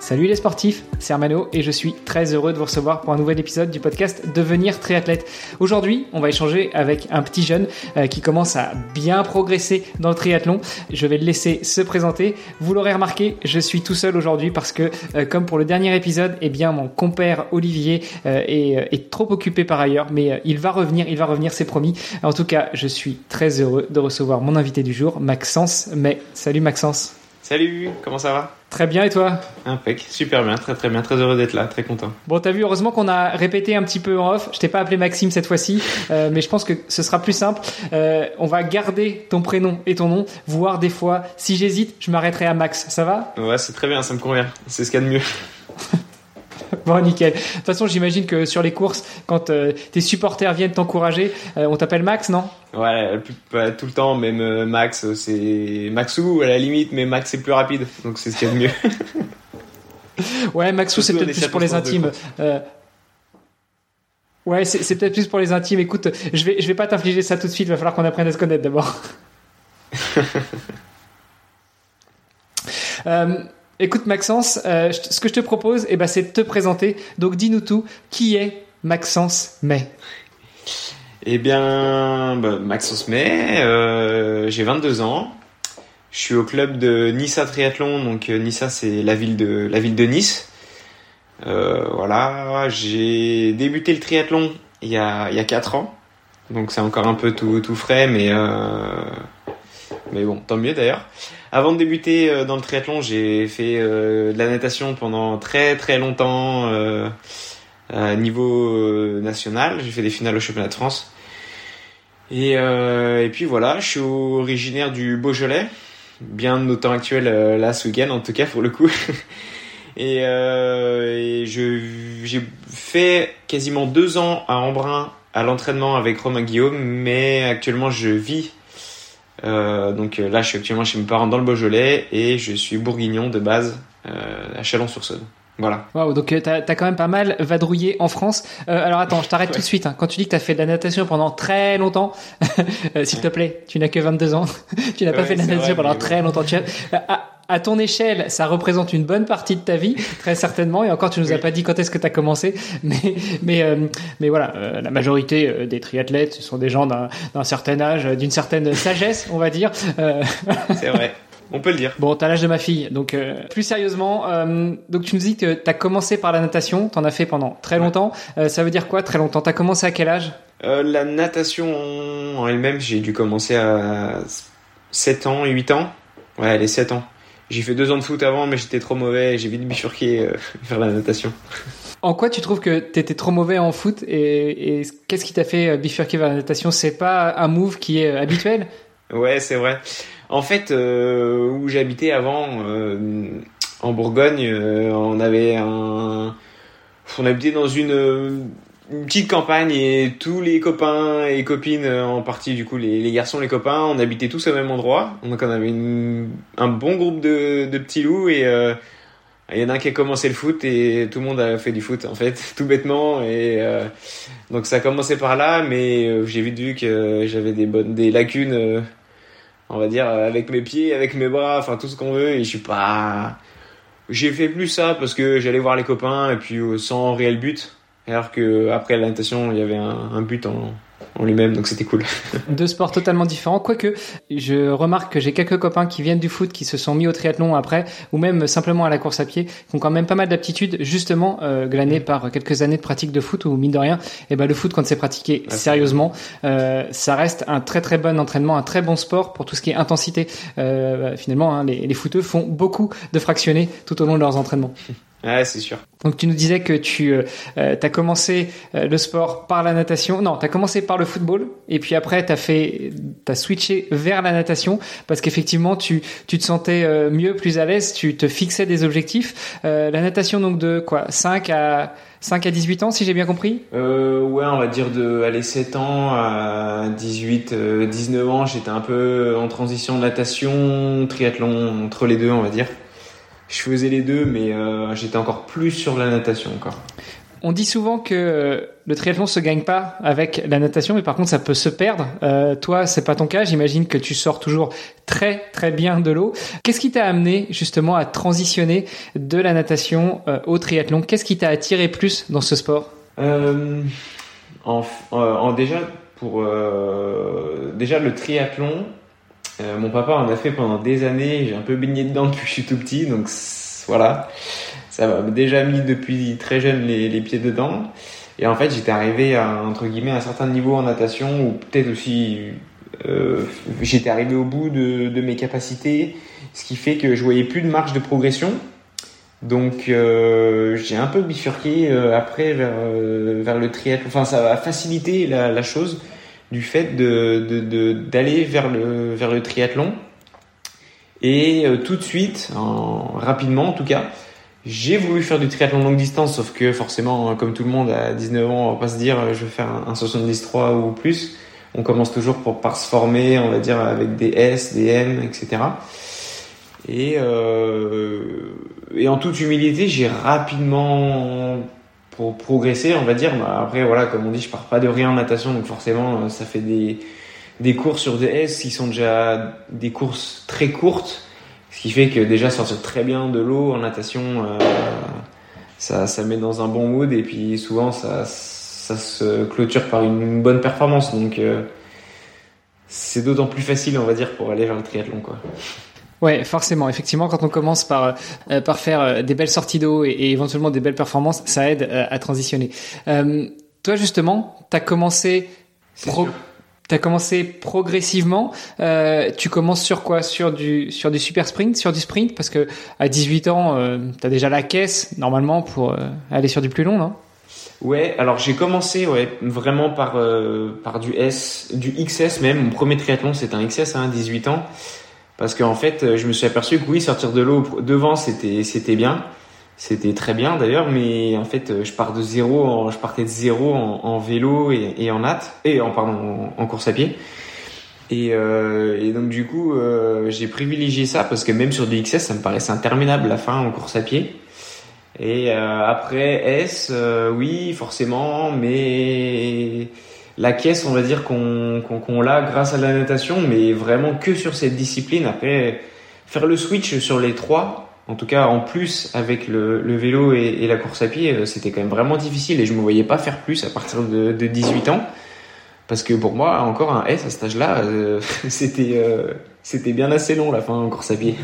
Salut les sportifs, c'est Armano et je suis très heureux de vous recevoir pour un nouvel épisode du podcast Devenir triathlète. Aujourd'hui, on va échanger avec un petit jeune euh, qui commence à bien progresser dans le triathlon. Je vais le laisser se présenter. Vous l'aurez remarqué, je suis tout seul aujourd'hui parce que, euh, comme pour le dernier épisode, eh bien mon compère Olivier euh, est, est, trop occupé par ailleurs, mais il va revenir, il va revenir, c'est promis. En tout cas, je suis très heureux de recevoir mon invité du jour, Maxence. Mais salut Maxence. Salut, comment ça va? Très bien et toi? Impec, super bien, très très bien, très heureux d'être là, très content. Bon, t'as vu, heureusement qu'on a répété un petit peu en off. Je t'ai pas appelé Maxime cette fois-ci, euh, mais je pense que ce sera plus simple. Euh, on va garder ton prénom et ton nom, voire des fois, si j'hésite, je m'arrêterai à Max. Ça va? Ouais, c'est très bien, ça me convient. C'est ce qu'il y a de mieux. Bon, nickel. De toute façon, j'imagine que sur les courses, quand euh, tes supporters viennent t'encourager, euh, on t'appelle Max, non? Ouais, pas tout le temps, même euh, Max, c'est Maxou à la limite, mais Max c'est plus rapide, donc c'est ce qu'il y a de mieux. ouais, Maxou, c'est peut-être plus pour les intimes. Ouais, c'est peut-être plus pour les intimes. Écoute, je vais, je vais pas t'infliger ça tout de suite. Il va falloir qu'on apprenne à se connaître d'abord. euh, Écoute Maxence, euh, ce que je te propose, eh ben, c'est de te présenter. Donc dis-nous tout, qui est Maxence May? Eh bien, bah, Maxence May, euh, j'ai 22 ans. Je suis au club de Nissa Triathlon, donc euh, Nissa c'est la ville de la ville de Nice. Voilà, j'ai débuté le triathlon il y a il y a 4 ans, donc c'est encore un peu tout tout frais, mais mais bon, tant mieux d'ailleurs. Avant de débuter euh, dans le triathlon, j'ai fait euh, de la natation pendant très très longtemps euh, à niveau national. J'ai fait des finales au championnat de France. Et, puis voilà, je suis originaire du Beaujolais, bien de nos temps actuels là ce en tout cas pour le coup. et, et j'ai fait quasiment deux ans à Embrun à l'entraînement avec Romain Guillaume, mais actuellement je vis donc là, je suis actuellement chez mes parents dans le Beaujolais et je suis bourguignon de base euh, à Chalon-sur-Saône. Voilà. Waouh, donc tu as, quand même pas mal vadrouillé en France. Euh, alors attends, je t'arrête ouais. tout de suite. Hein. Quand tu dis que tu as fait de la natation pendant très longtemps, s'il te plaît, tu n'as que 22 ans, tu n'as pas fait de la natation vrai, pendant très longtemps. Tu as, à, à, ton échelle, ça représente une bonne partie de ta vie, très certainement. Et encore, tu nous as pas dit quand est-ce que tu as commencé. Mais, mais, euh, mais voilà, euh, la majorité des triathlètes, ce sont des gens d'un certain âge, d'une certaine sagesse, on va dire. C'est vrai. On peut le dire. Bon, t'as l'âge de ma fille, donc euh, plus sérieusement, euh, donc tu nous dis que t'as commencé par la natation, t'en as fait pendant très longtemps. Euh, ça veut dire quoi très longtemps? T'as commencé à quel âge? La natation en elle-même, j'ai dû commencer à 7 ans, 8 ans. Ouais, les 7 ans. J'ai fait deux ans de foot avant, mais j'étais trop mauvais, j'ai vite bifurqué vers la natation. En quoi tu trouves que t'étais trop mauvais en foot et, et qu'est-ce qui t'a fait bifurquer vers la natation? C'est pas un move qui est habituel? Ouais, c'est vrai. En fait, euh, où j'habitais avant, euh, en Bourgogne, euh, on avait un, on habitait dans une, une, petite campagne et tous les copains et copines, en partie du coup les, les, garçons, les copains, on habitait tous au même endroit. Donc on avait une, un bon groupe de, de petits loups et il y en a un qui a commencé le foot et tout le monde a fait du foot en fait, tout bêtement. Et donc ça a commencé par là, mais j'ai vite vu que j'avais des bonnes, des lacunes on va dire avec mes pieds, avec mes bras, enfin tout ce qu'on veut et je suis pas j'ai fait plus ça parce que j'allais voir les copains et puis sans réel but alors que après la natation, il y avait un, un but en, en lui-même, donc c'était cool. Deux sports totalement différents, quoique je remarque que j'ai quelques copains qui viennent du foot, qui se sont mis au triathlon après, ou même simplement à la course à pied, qui ont quand même pas mal d'aptitudes, justement euh, glanées par quelques années de pratique de foot, ou mine de rien, et ben le foot quand c'est pratiqué ah, sérieusement, euh, ça reste un très très bon entraînement, un très bon sport pour tout ce qui est intensité. Euh, finalement, hein, les, les footeux font beaucoup de fractionnés tout au long de leurs entraînements. Ouais, c'est sûr. Donc tu nous disais que tu euh, as commencé le sport par la natation. Non, tu as commencé par le football et puis après tu as fait tu switché vers la natation parce qu'effectivement tu tu te sentais mieux, plus à l'aise, tu te fixais des objectifs. la natation donc de quoi? 5 à 5 à 18 ans, si j'ai bien compris? Euh, Ouais, on va dire de aller 7 ans à 18, 19 euh, ans. J'étais un peu en transition natation, triathlon, entre les deux, on va dire. Je faisais les deux, mais euh, j'étais encore plus sur la natation encore. On dit souvent que le triathlon se gagne pas avec la natation, mais par contre ça peut se perdre. Euh, toi, c'est pas ton cas. J'imagine que tu sors toujours très très bien de l'eau. Qu'est-ce qui t'a amené justement à transitionner de la natation euh, au triathlon? Qu'est-ce qui t'a attiré plus dans ce sport? Euh, en, en, déjà pour déjà le triathlon, mon papa en a fait pendant des années. J'ai un peu baigné dedans depuis que je suis tout petit, donc voilà ça m'a déjà mis depuis très jeune les, pieds dedans. Et en fait, j'étais arrivé à, entre guillemets, à un certain niveau en natation, ou peut-être aussi, euh, j'étais arrivé au bout de, mes capacités, ce qui fait que je voyais plus de marge de progression. Donc, euh, j'ai un peu bifurqué euh, après vers, euh, vers le triathlon. Enfin, ça a facilité la chose du fait de, de, d'aller vers le, vers le triathlon. Et euh, tout de suite, en, rapidement en tout cas, j'ai voulu faire du triathlon longue distance, sauf que forcément, comme tout le monde à 19 ans, on va pas se dire je vais faire un 73 ou plus. On commence toujours pour par se former, on va dire avec des S, des M, etc. Et, euh, et en toute humilité, j'ai rapidement pour progresser, on va dire. Bah, après, voilà, comme on dit, je pars pas de rien en natation, donc forcément, ça fait des des courses sur des S qui sont déjà des courses très courtes ce qui fait que déjà sortir très bien de l'eau en natation, euh, ça, ça met dans un bon mood et puis souvent ça, ça se clôture par une bonne performance. Donc euh, c'est d'autant plus facile, on va dire, pour aller vers le triathlon. Quoi. Ouais, forcément. Effectivement, quand on commence par euh, par faire des belles sorties d'eau et, éventuellement des belles performances, ça aide à transitionner. toi, justement, tu as commencé pro tu as commencé progressivement. Euh, tu commences sur quoi? Sur du sur du super sprint, sur du sprint? Parce que à 18 ans, euh, tu as déjà la caisse normalement pour euh, aller sur du plus long, non? Ouais, alors j'ai commencé ouais vraiment par euh, par du S, du XS même. Mon premier triathlon c'était un XS à hein, 18 ans parce qu'en fait je me suis aperçu que oui sortir de l'eau devant c'était c'était bien c'était très bien d'ailleurs, mais en fait, je pars de zéro, je partais de zéro en, vélo et, en natte et en pardon en, course à pied. Et, euh, donc du coup, euh, j'ai privilégié ça parce que même sur du XS, ça me paraissait interminable la fin en course à pied. Et euh, après S, euh, oui, forcément, mais la caisse, on va dire qu'on qu'on l'a grâce à la natation, mais vraiment que sur cette discipline. Après, faire le switch sur les trois, en tout cas en plus avec le, vélo et, la course à pied, euh, c'était quand même vraiment difficile et je me voyais pas faire plus à partir de, de 18 ans. Parce que pour moi, encore un S à cet âge-là, euh, c'était euh, c'était bien assez long la fin en course à pied.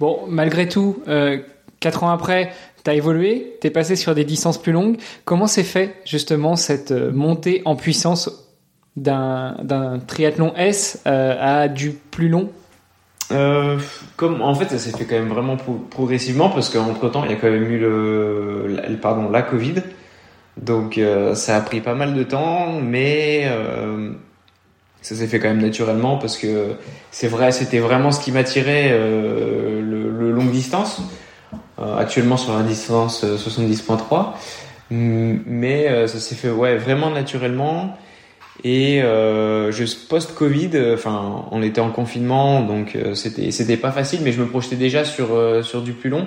bon, malgré tout, euh, 4 ans après, tu as évolué, tu es passé sur des distances plus longues. Comment s'est fait justement cette montée en puissance d'un triathlon S à du plus long? Euh, comme en fait ça s'est fait quand même vraiment progressivement parce qu'entre temps il y a quand même eu le, pardon la Covid. Donc euh, ça a pris pas mal de temps mais euh, ça s'est fait quand même naturellement parce que c'est vrai c'était vraiment ce qui m'attirait euh, le, le longue distance. euh, actuellement sur la distance 70.3 mais ça s'est fait ouais vraiment naturellement et euh, je post-Covid, euh, enfin, on était en confinement, donc euh, c'était c'était pas facile, mais je me projetais déjà sur euh, sur du plus long.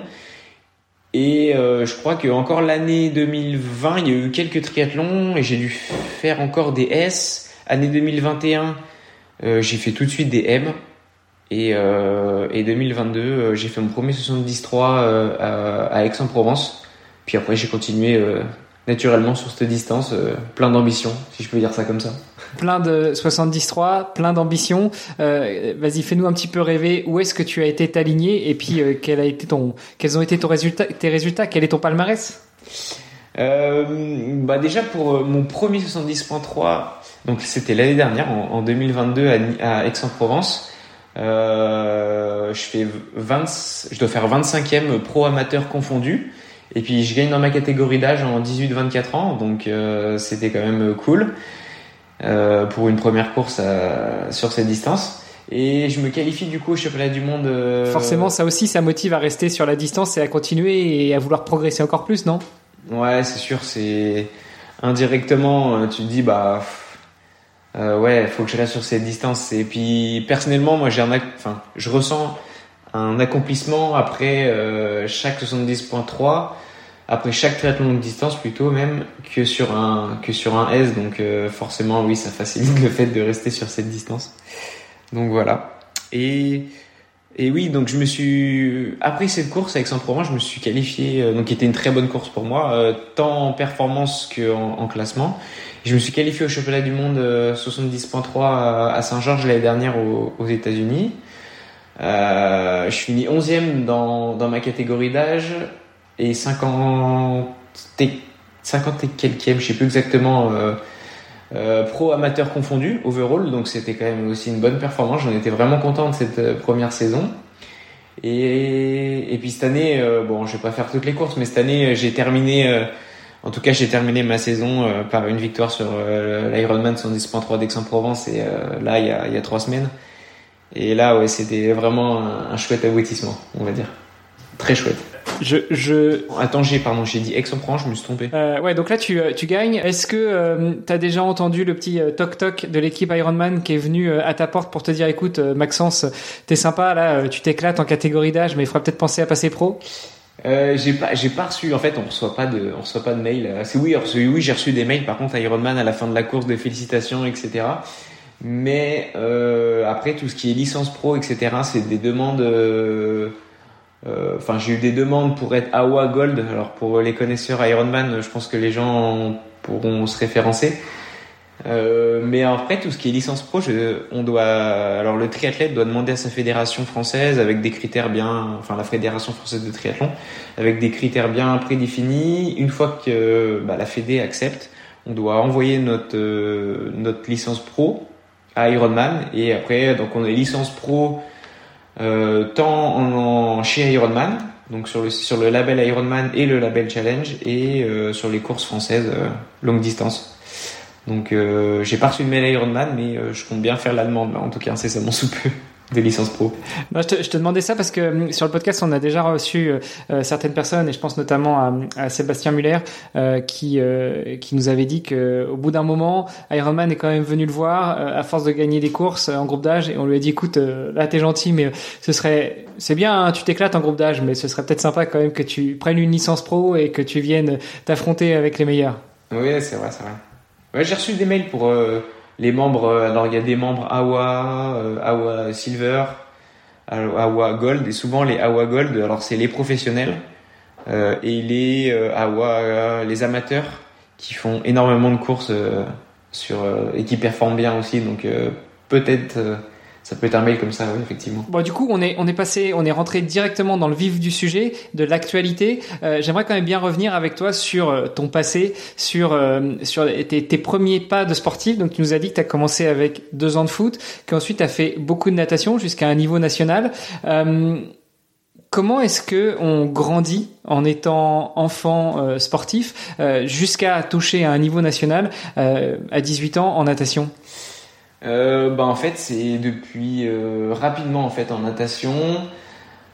Et euh, je crois que encore l'année 2020, il y a eu quelques triathlons et j'ai dû faire encore des S. Année 2021, j'ai fait tout de suite des M. Et, et 2022, j'ai fait mon premier 73 à, à Aix-en-Provence. Puis après, j'ai continué naturellement sur cette distance, euh, plein d'ambition, si je peux dire ça comme ça. Plein de 73, plein d'ambition. Euh, Vas-y, fais-nous un petit peu rêver. Où est-ce que tu as été aligné et puis euh, quel a été ton, quels ont été ton résultat, tes résultats? Quel est ton palmarès? Euh, bah déjà pour euh, mon premier 70.3, donc c'était l'année dernière en, en, 2022 à, à Aix-en-Provence. je fais 20, je dois faire 25e pro amateur confondu Et puis je gagne dans ma catégorie d'âge en 18-24 ans, donc c'était quand même cool pour une première course sur cette distance. Et je me qualifie du coup au championnat du monde. Forcément, ça aussi, ça motive à rester sur la distance et à continuer et à vouloir progresser encore plus, non? Ouais, c'est sûr, c'est indirectement, tu te dis bah euh, ouais, faut que je reste sur cette distance. Et puis personnellement, moi, j'ai un, enfin, je ressens un accomplissement après euh, chaque 70.3, après chaque triathlon longue distance plutôt même que sur un que sur un S. Donc euh, forcément, oui, ça facilite le fait de rester sur cette distance. Donc voilà. Et et oui, donc je me suis après cette course avec Saint-Provence, je me suis qualifié, euh, donc qui était une très bonne course pour moi, euh, tant en performance qu'en en classement. Je me suis qualifié au championnat du monde 70.3 euh, à Saint-Georges l'année dernière aux, États-Unis. Euh, je finis 11e dans, dans ma catégorie d'âge et 50 et, 50 et quelques, je sais plus exactement, euh, euh, pro amateur confondu, overall. Donc c'était quand même aussi une bonne performance. J'en étais vraiment content de cette euh, première saison. Et, et puis cette année, bon, je vais pas faire toutes les courses, mais cette année j'ai terminé en tout cas, j'ai terminé ma saison euh, par une victoire sur euh, l'Ironman 110.3 d'Aix-en-Provence et euh, là, il y, a, il y a trois semaines. Et là, ouais, c'était vraiment un, chouette aboutissement, on va dire. Très chouette. Je, je... Attends, j'ai pardon, j'ai dit Aix-en-Provence, je me suis trompé. Euh, ouais, donc là tu, tu gagnes. Est-ce que tu as déjà entendu le petit toc toc de l'équipe Ironman qui est venu à ta porte pour te dire écoute Maxence, t'es sympa là, tu t'éclates en catégorie d'âge, mais il faudra peut-être penser à passer pro? Euh, j'ai pas, j'ai pas reçu. En fait, on reçoit pas de, on reçoit pas de mail. Euh, c'est oui, j'ai reçu des mails. Par contre, Ironman à la fin de la course, de félicitations, etc. Mais euh, après, tout ce qui est licence pro, etc. C'est des demandes. Euh, euh, enfin, j'ai eu des demandes pour être AWA Gold. Alors pour les connaisseurs Ironman, je pense que les gens pourront se référencer. Euh, mais après, tout ce qui est licence pro, on doit, alors le triathlète doit demander à sa fédération française avec des critères bien, enfin la fédération française de triathlon, avec des critères bien prédéfinis. Une fois que bah, la fédé accepte, on doit envoyer notre euh, notre licence pro à Ironman et après, donc on a licence pro euh, tant en, chez Ironman, donc sur le sur le label Ironman et le label Challenge et euh, sur les courses françaises longue distance. Donc euh, j'ai pas reçu de mail Ironman, mais euh, je compte bien faire la demande, en tout cas incessamment sous peu des licences pro. je, te, je, te, demandais ça parce que hum, sur le podcast, on a déjà reçu euh, certaines personnes, et je pense notamment à, à Sébastien Muller, qui, qui nous avait dit qu'au bout d'un moment, Ironman est quand même venu le voir à force de gagner des courses en groupe d'âge, et on lui a dit, écoute, là t'es gentil, mais ce serait, c'est bien, hein, tu t'éclates en groupe d'âge, mais ce serait peut-être sympa quand même que tu prennes une licence pro et que tu viennes t'affronter avec les meilleurs. Oui, c'est vrai, c'est vrai. Ouais, j'ai reçu des mails pour euh, les membres. Euh, alors, il y a des membres AWA, euh, AWA Silver, AWA Gold, et souvent les AWA Gold, alors c'est les professionnels euh, et les euh, AWA, les amateurs qui font énormément de courses sur et qui performent bien aussi. Donc, peut-être ça peut être un mail comme ça, oui, effectivement. Bon, du coup, on est on est passé, on est rentré directement dans le vif du sujet, de l'actualité. Euh, J'aimerais quand même bien revenir avec toi sur euh, ton passé, sur euh, sur tes, tes, premiers pas de sportif. Donc, tu nous as dit que tu as commencé avec deux ans de foot, qu'ensuite tu as fait beaucoup de natation jusqu'à un niveau national. Euh, comment est-ce que on grandit en étant enfant euh, sportif jusqu'à toucher à un niveau national à 18 ans en natation? Euh, bah en fait c'est depuis euh, rapidement en fait en natation.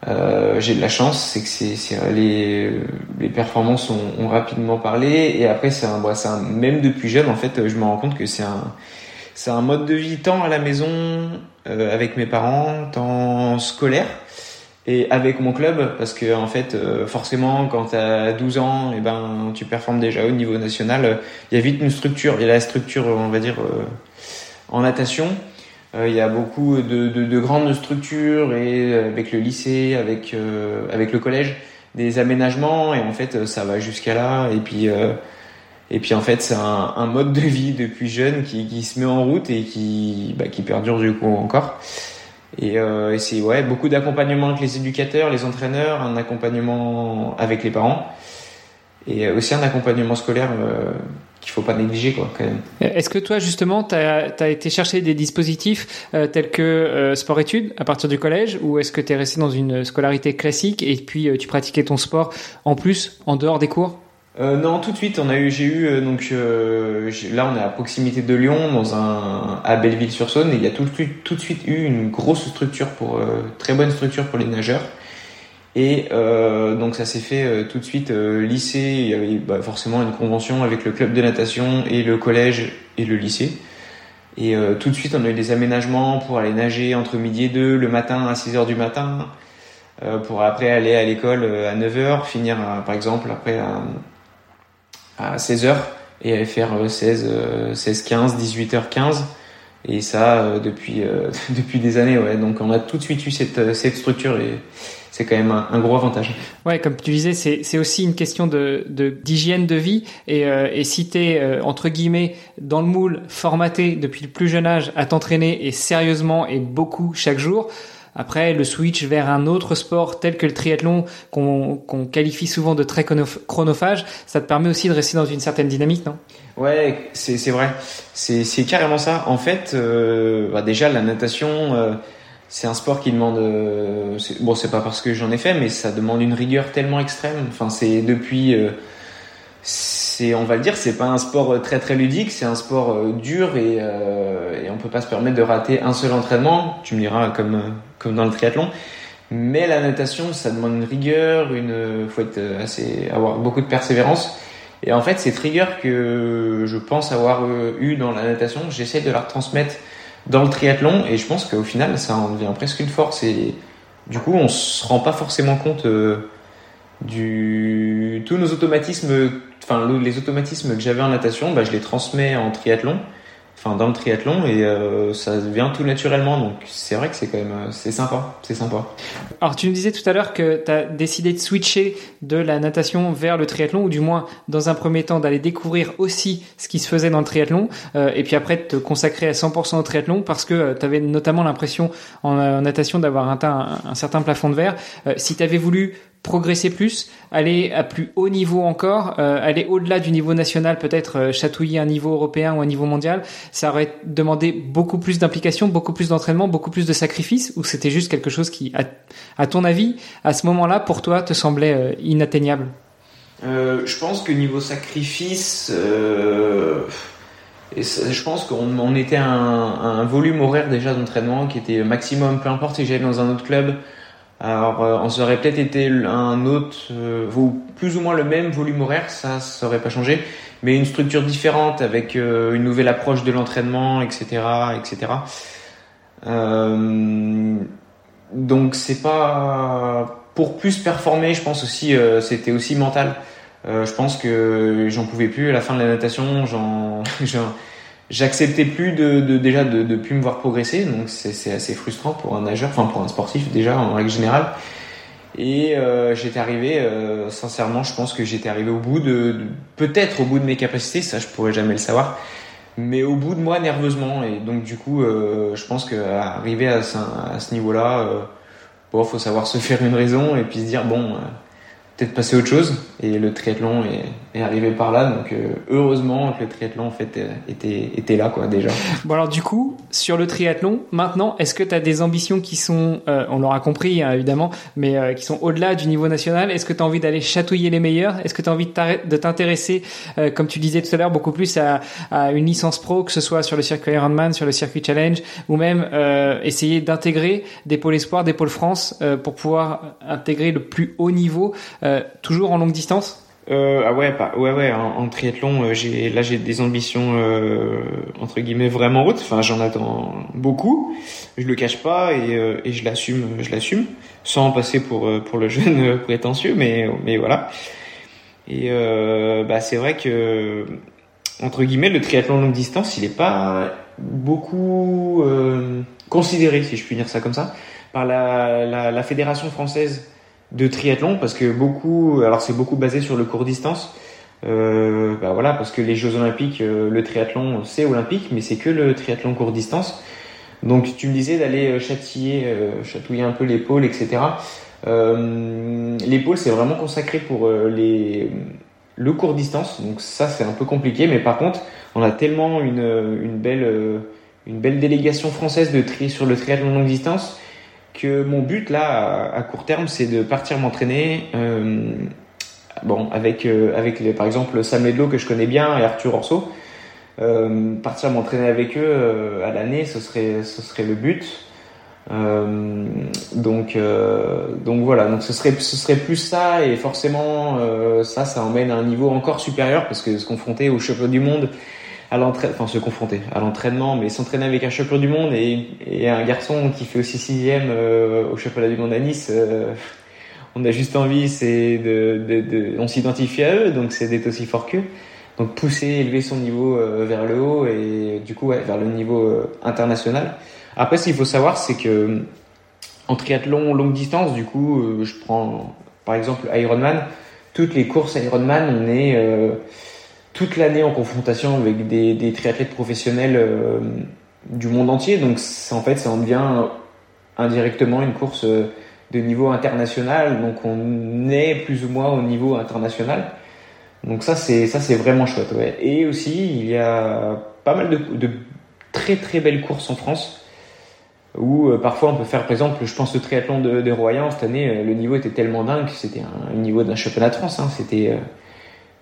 Euh, j'ai de la chance c'est que c'est les les performances ont, ont, rapidement parlé. Et après c'est un, bah, un même depuis jeune en fait je me rends compte que c'est un c'est un mode de vie tant à la maison euh, avec mes parents tant scolaire et avec mon club. Parce que en fait euh, forcément quand tu as 12 ans et ben tu performes déjà au niveau national. Il y a vite une structure. Il y a la structure on va dire en natation, euh, il y a beaucoup de, de, de, grandes structures et euh, avec le lycée, avec euh, avec le collège, des aménagements. Et en fait ça va jusqu'à là. Et puis et puis en fait c'est un, mode de vie depuis jeune qui, se met en route et qui bah, qui perdure du coup encore. Et, et c'est ouais beaucoup d'accompagnement avec les éducateurs, les entraîneurs, un accompagnement avec les parents et aussi un accompagnement scolaire qu'il faut pas négliger quoi quand même. Est-ce que toi justement tu as, été chercher des dispositifs euh, tels que euh, sport études à partir du collège ou est-ce que tu es resté dans une scolarité classique et puis tu pratiquais ton sport en plus en dehors des cours? Non, tout de suite, on a eu, j'ai eu donc là on est à proximité de Lyon, dans un à Belleville-sur-Saône, et il y a tout, tout, de suite eu une grosse structure pour très bonne structure pour les nageurs. Et euh, donc ça s'est fait euh, tout de suite euh, lycée. Il y avait bah, forcément une convention avec le club de natation et le collège et le lycée. Et euh, tout de suite on a eu des aménagements pour aller nager entre midi et deux le matin à 6 heures du matin, pour après aller à l'école à 9 heures, finir par exemple après à, à 16 heures et aller faire 16, 16 15, 18 h 15. Et ça depuis depuis des années ouais. Donc on a tout de suite eu cette cette structure et c'est quand même un, gros avantage. Ouais, comme tu disais, c'est aussi une question de d'hygiène de, vie et, euh, et si t'es euh, entre guillemets dans le moule formaté depuis le plus jeune âge à t'entraîner et sérieusement et beaucoup chaque jour. Après, le switch vers un autre sport tel que le triathlon, qu'on qualifie souvent de très chronophage, ça te permet aussi de rester dans une certaine dynamique, non? Ouais, c'est vrai. C'est carrément ça. En fait, euh, bah déjà, la natation, euh, c'est un sport qui demande euh, bon c'est pas parce que j'en ai fait mais ça demande une rigueur tellement extrême enfin c'est depuis euh, c'est on va le dire c'est pas un sport très très ludique c'est un sport euh, dur et, et on peut pas se permettre de rater un seul entraînement tu me diras comme comme dans le triathlon. Mais la natation ça demande une rigueur une faut être assez avoir beaucoup de persévérance. Et en fait cette rigueur que je pense avoir eu dans la natation j'essaie de la retransmettre dans le triathlon. Et je pense qu'au final ça en devient presque une force. Et du coup on se rend pas forcément compte euh, du tous nos automatismes enfin les automatismes que j'avais en natation bah, je les transmets en triathlon enfin dans le triathlon et euh, ça vient tout naturellement donc c'est vrai que c'est quand même euh, c'est sympa c'est sympa. Alors tu nous disais tout à l'heure que tu as décidé de switcher de la natation vers le triathlon ou du moins dans un premier temps d'aller découvrir aussi ce qui se faisait dans le triathlon euh, et puis après de te consacrer à 100% au triathlon parce que tu avais notamment l'impression en, natation d'avoir atteint un, certain plafond de verre. Si tu avais voulu progresser plus, aller à plus haut niveau encore, euh, aller au-delà du niveau national, peut-être euh, chatouiller un niveau européen ou un niveau mondial, ça aurait demandé beaucoup plus d'implication, beaucoup plus d'entraînement, beaucoup plus de sacrifices, ou c'était juste quelque chose qui, à, ton avis, à ce moment-là, pour toi, te semblait euh, inatteignable? Je pense que niveau sacrifice, je pense qu'on était à un, un, volume horaire déjà d'entraînement qui était maximum, peu importe si j'allais dans un autre club, alors, euh, on serait peut-être été un autre, euh, plus ou moins le même volume horaire, ça, ça aurait pas changé, mais une structure différente avec euh, une nouvelle approche de l'entraînement, etc., etc. donc, c'est pas pour plus performer, je pense aussi, c'était aussi mental. je pense que j'en pouvais plus à la fin de la natation, j'en j'acceptais plus de, déjà de, plus me voir progresser donc c'est assez frustrant pour un nageur enfin pour un sportif déjà en règle générale. Et euh, j'étais arrivé euh, sincèrement je pense que j'étais arrivé au bout de, peut-être au bout de mes capacités ça je pourrais jamais le savoir mais au bout de moi nerveusement. Et donc du coup euh, je pense que arriver à, à ce niveau là bon faut savoir se faire une raison et puis se dire bon peut-être passer autre chose. Et le triathlon est, est arrivé par là. Donc euh, heureusement que le triathlon en fait euh, était, était là quoi déjà. Bon alors du coup sur le triathlon maintenant est-ce que tu as des ambitions qui sont euh, on l'aura compris hein, évidemment mais qui sont au-delà du niveau national? Est-ce que tu as envie d'aller chatouiller les meilleurs? Est-ce que tu as envie de t'intéresser comme tu disais tout à l'heure beaucoup plus à, à, une licence pro que ce soit sur le circuit Ironman, sur le circuit Challenge ou même essayer d'intégrer des pôles espoirs, des pôles France pour pouvoir intégrer le plus haut niveau euh, toujours en longue distance? Euh, ah ouais, pas, ouais, ouais. En, triathlon, euh, là j'ai des ambitions entre guillemets vraiment hautes. Enfin, j'en attends beaucoup. Je le cache pas et, je l'assume, je l'assume, sans passer pour pour le jeune prétentieux, mais mais voilà. Et bah c'est vrai que entre guillemets le triathlon longue distance, il est pas beaucoup considéré, si je puis dire ça comme ça, par la, la fédération française de triathlon parce que beaucoup, alors c'est beaucoup basé sur le court distance. Euh, bah voilà, parce que les Jeux Olympiques, euh, le triathlon c'est olympique, mais c'est que le triathlon court distance. Donc tu me disais d'aller euh, châtiller, euh, chatouiller un peu l'épaule, etc. L'épaule c'est vraiment consacré pour les le court distance. Donc ça, c'est un peu compliqué. Mais par contre, on a tellement une, une belle, une belle délégation française de tri sur le triathlon longue distance que mon but là à, court terme c'est de partir m'entraîner euh, bon avec euh, avec les, par exemple Sam Ledlow que je connais bien et Arthur Orso. Euh, partir m'entraîner avec eux à l'année ce serait ce serait le but. Donc donc voilà donc ce serait ce serait plus ça et forcément ça ça emmène à un niveau encore supérieur parce que se confronter aux champions du monde à l'entraînement, enfin se confronter à l'entraînement, mais s'entraîner avec un champion du monde et, un garçon qui fait aussi sixième euh, au championnat du monde à Nice, euh, on a juste envie, c'est de, on s'identifie à eux, donc c'est d'être aussi fort qu'eux. Donc pousser, élever son niveau euh, vers le haut et du coup ouais, vers le niveau international. Après, ce qu'il faut savoir, c'est que en triathlon longue distance, du coup, je prends par exemple Ironman, toutes les courses Ironman, on est toute l'année en confrontation avec des, triathlètes professionnels euh, du monde entier. Donc en fait, ça en devient indirectement une course euh, de niveau international. Donc on est plus ou moins au niveau international. Donc ça c'est vraiment chouette. Et aussi il y a pas mal de, très très belles courses en France où euh, parfois on peut faire par exemple je pense le triathlon de, de Royan cette année le niveau était tellement dingue c'était un, niveau d'un championnat de France. Hein. C'était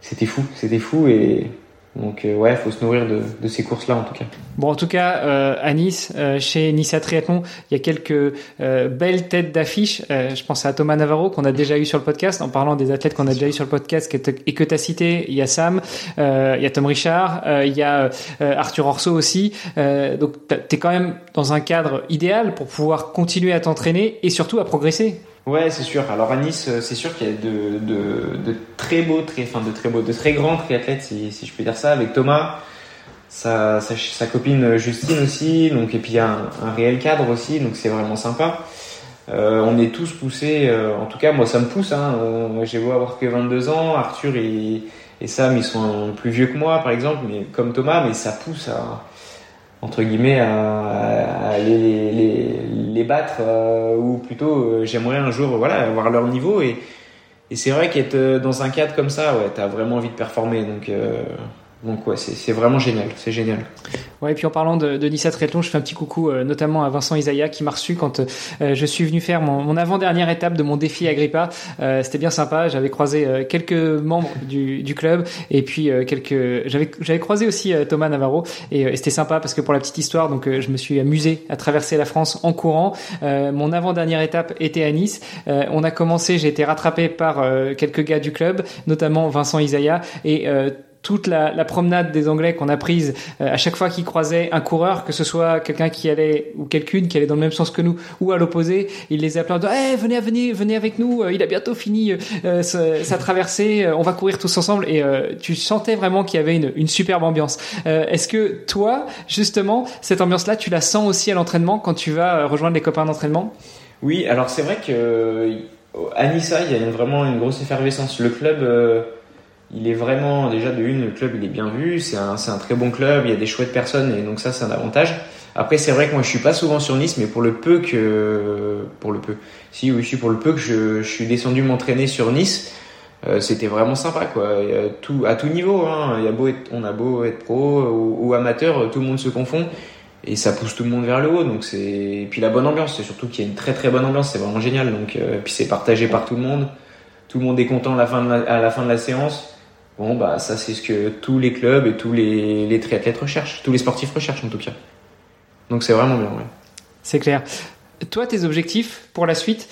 c'était fou, c'était fou et donc euh, ouais, faut se nourrir de, ces courses-là en tout cas. Bon, en tout cas, euh, à Nice, euh, chez Nissa Triathlon, il y a quelques euh, belles têtes d'affiche. Je pense à Thomas Navarro qu'on a déjà eu sur le podcast. En parlant des athlètes qu'on a déjà eu sur le podcast et que tu as cité, il y a Sam, il y a Tom Richard, il y a Arthur Orso aussi. donc tu es quand même dans un cadre idéal pour pouvoir continuer à t'entraîner et surtout à progresser. Ouais, c'est sûr. Alors à Nice, euh, c'est sûr qu'il y a de, de, de, très beaux, enfin de très beaux, de très grands triathlètes, si, si je peux dire ça, avec Thomas, sa, sa, copine Justine aussi, donc et puis il y a un, réel cadre aussi, donc c'est vraiment sympa. Euh, on est tous poussés, euh, en tout cas moi ça me pousse. Hein, euh, j'ai beau avoir que 22 ans, Arthur et, et Sam ils sont plus vieux que moi par exemple, mais comme Thomas, mais ça pousse à entre guillemets à, les, les, battre euh, ou plutôt euh, j'aimerais un jour voilà avoir leur niveau. Et, et c'est vrai qu'être euh, dans un cadre comme ça ouais t'as vraiment envie de performer. Donc donc ouais, c'est vraiment génial, c'est génial. Ouais, et puis en parlant de, de Nissa Triathlon, je fais un petit coucou euh, notamment à Vincent Isaiah qui m'a reçu quand euh, je suis venu faire mon, avant-dernière étape de mon défi Agrippa. Euh, C'était bien sympa, j'avais croisé quelques membres du, club et puis quelques j'avais croisé aussi Thomas Navarro et, et c'était sympa parce que pour la petite histoire, donc je me suis amusé à traverser la France en courant. mon avant-dernière étape était à Nice. on a commencé, j'ai été rattrapé par quelques gars du club, notamment Vincent Isaiah et toute la, promenade des Anglais qu'on a prise euh, à chaque fois qu'ils croisaient un coureur, que ce soit quelqu'un qui allait ou quelqu'une qui allait dans le même sens que nous ou à l'opposé, ils les appelaient en disant hey, venez, venez, venez avec nous, euh, il a bientôt fini euh, sa, traversée, on va courir tous ensemble et tu sentais vraiment qu'il y avait une, une superbe ambiance. Est-ce que toi, justement, cette ambiance-là, tu la sens aussi à l'entraînement quand tu vas rejoindre les copains d'entraînement? Oui, alors c'est vrai que à Nissa, il y a vraiment une grosse effervescence. Le club il est vraiment déjà de une le club il est bien vu. C'est un, un très bon club. Il y a des chouettes personnes et donc ça c'est un avantage. Après c'est vrai que moi je suis pas souvent sur Nice mais pour le peu que pour le peu. Si oui je suis pour le peu que je, je suis descendu m'entraîner sur Nice euh, c'était vraiment sympa quoi. Tout à tout niveau hein. il y a beau on a beau être pro ou, amateur tout le monde se confond et ça pousse tout le monde vers le haut. Donc c'est puis la bonne ambiance c'est surtout qu'il y a une très très bonne ambiance. C'est vraiment génial. Donc euh, puis c'est partagé par tout le monde. Tout le monde est content à la fin de la, à la fin de la séance Bon, bah, ça, c'est ce que tous les clubs et tous les, les, triathlètes recherchent, tous les sportifs recherchent en tout cas. Donc, c'est vraiment bien, ouais. C'est clair. Toi, tes objectifs pour la suite?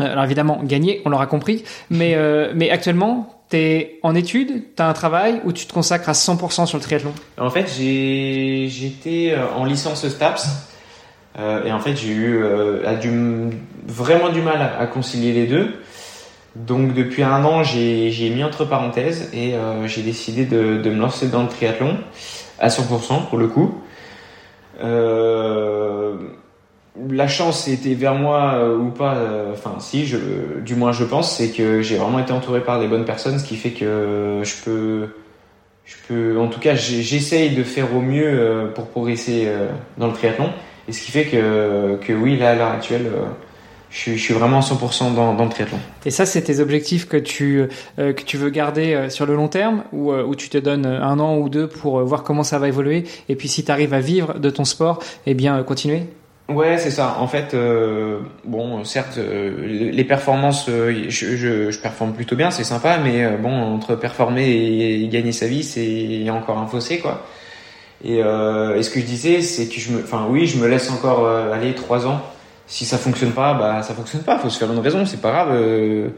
Euh, Alors, évidemment, gagner, on l'aura compris, mais, euh, mais actuellement, tu es en études, tu as un travail ou tu te consacres à 100% sur le triathlon? En fait, j'étais euh, en licence STAPS. Euh, et en fait, j'ai eu euh, du, vraiment du mal à, à concilier les deux. Donc depuis un an, j'ai mis entre parenthèses et euh, j'ai décidé de, me lancer dans le triathlon à 100% pour le coup. Euh, la chance était vers moi euh, ou pas, enfin si, je, du moins je pense, c'est que j'ai vraiment été entouré par des bonnes personnes, ce qui fait que je peux, je peux, en tout cas, j'essaye de faire au mieux pour progresser dans le triathlon, et ce qui fait que, que oui, là à l'heure actuelle je, suis vraiment 100% dans, dans, le triathlon. Et ça, c'est tes objectifs que tu, que tu veux garder sur le long terme ou où tu te donnes un an ou deux pour voir comment ça va évoluer et puis si tu arrives à vivre de ton sport, eh bien continuer? Ouais, c'est ça. En fait, euh, bon, certes, euh, les performances, euh, je, je, je, performe plutôt bien, c'est sympa, mais bon, entre performer et, gagner sa vie, c'est il y a encore un fossé, quoi. Et, et ce que je disais, c'est que je me, enfin, oui, je me laisse encore aller trois ans. Si ça fonctionne pas, bah ça fonctionne pas. Faut se faire une raison, c'est pas grave.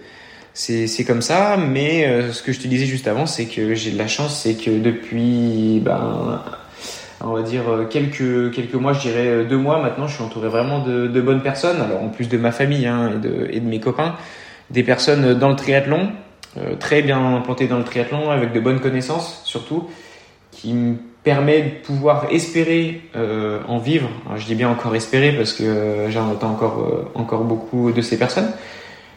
c'est c'est comme ça. Mais ce que je te disais juste avant, c'est que j'ai de la chance, c'est que depuis, ben on va dire euh, quelques quelques mois, je dirais euh, deux mois maintenant, je suis entouré vraiment de, de bonnes personnes. Alors en plus de ma famille hein, et, de, et de mes copains, des personnes dans le triathlon, euh, très bien implantées dans le triathlon, avec de bonnes connaissances surtout, qui me permet de pouvoir espérer euh, en vivre. je dis bien encore espérer parce que j'en entends encore encore beaucoup de ces personnes,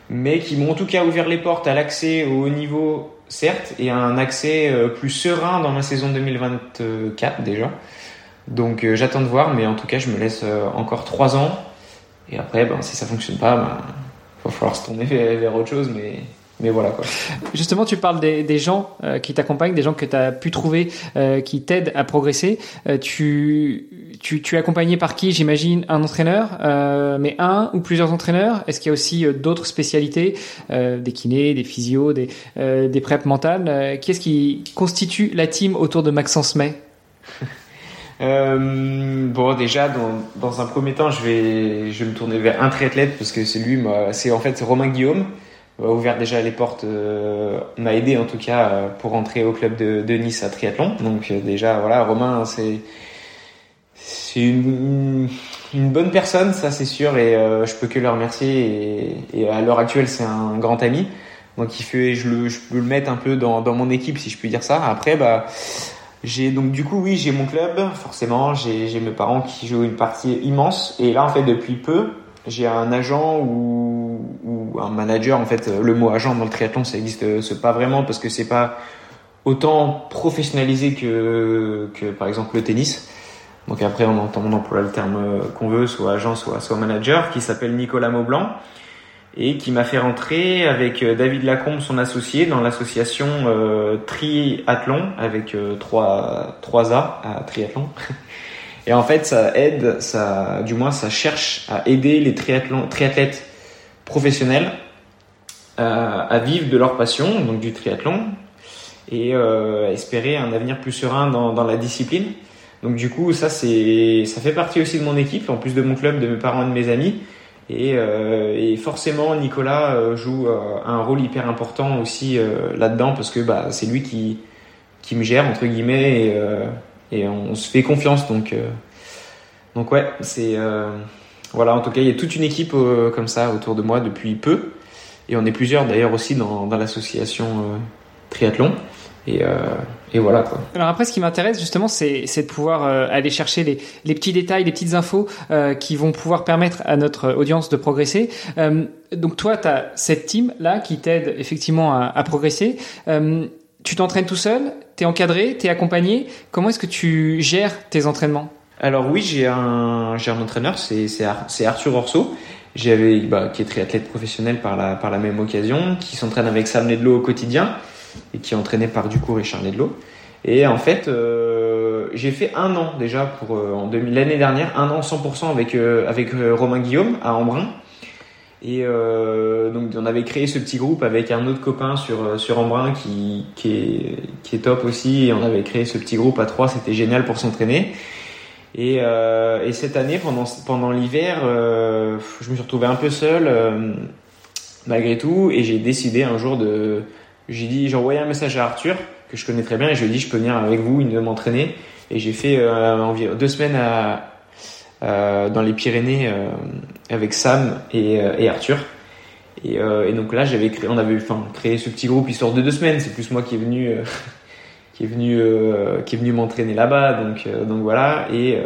mais qui m'ont en tout cas ouvert les portes à l'accès au haut niveau certes, et un accès euh, plus serein dans ma saison 2024 déjà. Donc euh, j'attends de voir, mais en tout cas, je me laisse euh, encore 3 ans. Et après, ben, si ça fonctionne pas, ben, il va falloir se tourner vers autre chose, mais voilà quoi. Justement, tu parles des, des gens euh, qui t'accompagnent, des gens que tu as pu trouver euh, qui t'aident à progresser. Euh, tu, tu, tu es accompagné par qui J'imagine? Un entraîneur, mais un ou plusieurs entraîneurs? Est-ce qu'il y a aussi d'autres spécialités, des kinés, des physios, des, des prep mentales? Qui est-ce qui constitue la team autour de Maxence May? Bon, déjà, dans, dans, un premier temps, je vais, je vais me tourner vers un triathlète parce que c'est lui, c'est en fait Romain Guillaume ouvert déjà les portes, euh, m'a aidé en tout cas euh, pour entrer au club de, Nice à triathlon. Donc euh, déjà voilà, Romain c'est c'est une, bonne personne, ça c'est sûr, et je peux que le remercier. Et, et à l'heure actuelle, c'est un grand ami. Donc il fait, je, le, je peux le mettre un peu dans, dans mon équipe si je puis dire ça. Après, bah j'ai donc du coup oui j'ai mon club forcément j'ai mes parents qui jouent une partie immense et là en fait depuis peu j'ai un agent ou, ou, un manager. En fait, le mot agent dans le triathlon, ça existe pas vraiment parce que c'est pas autant professionnalisé que, que par exemple le tennis. Donc après, on entend, on emploie le terme qu'on veut, soit agent, soit, soit manager, qui s'appelle Nicolas Maublanc et qui m'a fait rentrer avec David Lacombe, son associé, dans l'association euh, Triathlon avec euh, trois, trois A à Triathlon. Et en fait, ça aide, ça, du moins, ça cherche à aider les triathlètes professionnels euh, à vivre de leur passion, donc du triathlon, et euh, espérer un avenir plus serein dans, dans la discipline. Donc du coup, ça ça fait partie aussi de mon équipe, en plus de mon club, de mes parents et de mes amis. Et, euh, et forcément, Nicolas euh, joue un rôle hyper important aussi là-dedans parce que bah, c'est lui qui, qui me gère entre guillemets et et on, se fait confiance. Donc, euh, donc ouais, c'est euh, voilà. En tout cas, il y a toute une équipe euh, comme ça autour de moi depuis peu, et on est plusieurs d'ailleurs aussi dans, dans l'association triathlon. Et, euh, et, voilà quoi. Alors après, ce qui m'intéresse justement, c'est, de pouvoir aller chercher les, les, petits détails, les petites infos euh, qui vont pouvoir permettre à notre audience de progresser. Euh, donc toi, tu as cette team là qui t'aide effectivement à, à progresser tu t'entraînes tout seul? T'es encadré T'es accompagné Comment est-ce que tu gères tes entraînements? Alors oui, j'ai un, j'ai un entraîneur, c'est, c'est, Arthur Orso, j'avais, bah, qui est triathlète professionnel par la, par la même occasion, qui s'entraîne avec Sam Nedlo au quotidien et qui est entraîné par du coup Richard Nedlo. Et en fait, euh, j'ai fait un an déjà pour euh, en l'année dernière, un an 100% avec euh, avec Romain Guillaume à Embrun. Et euh, donc on avait créé ce petit groupe avec un autre copain sur euh, sur Embrun qui qui est qui est top aussi. Et on avait créé ce petit groupe à trois, c'était génial pour s'entraîner. Et, euh, et cette année pendant pendant l'hiver, euh, je me suis retrouvé un peu seul euh, malgré tout et j'ai décidé un jour de j'ai dit j'ai envoyé un message à Arthur que je connais très bien et je lui ai dit je peux venir avec vous, il m'entraîner et j'ai fait euh, environ deux semaines à dans les Pyrénées avec Sam et, euh, Arthur. Et, et, donc là, j'avais créé, on avait enfin, créé ce petit groupe histoire de deux semaines. C'est plus moi qui est venu, qui est venu, qui est venu m'entraîner là-bas. Donc, donc voilà. Et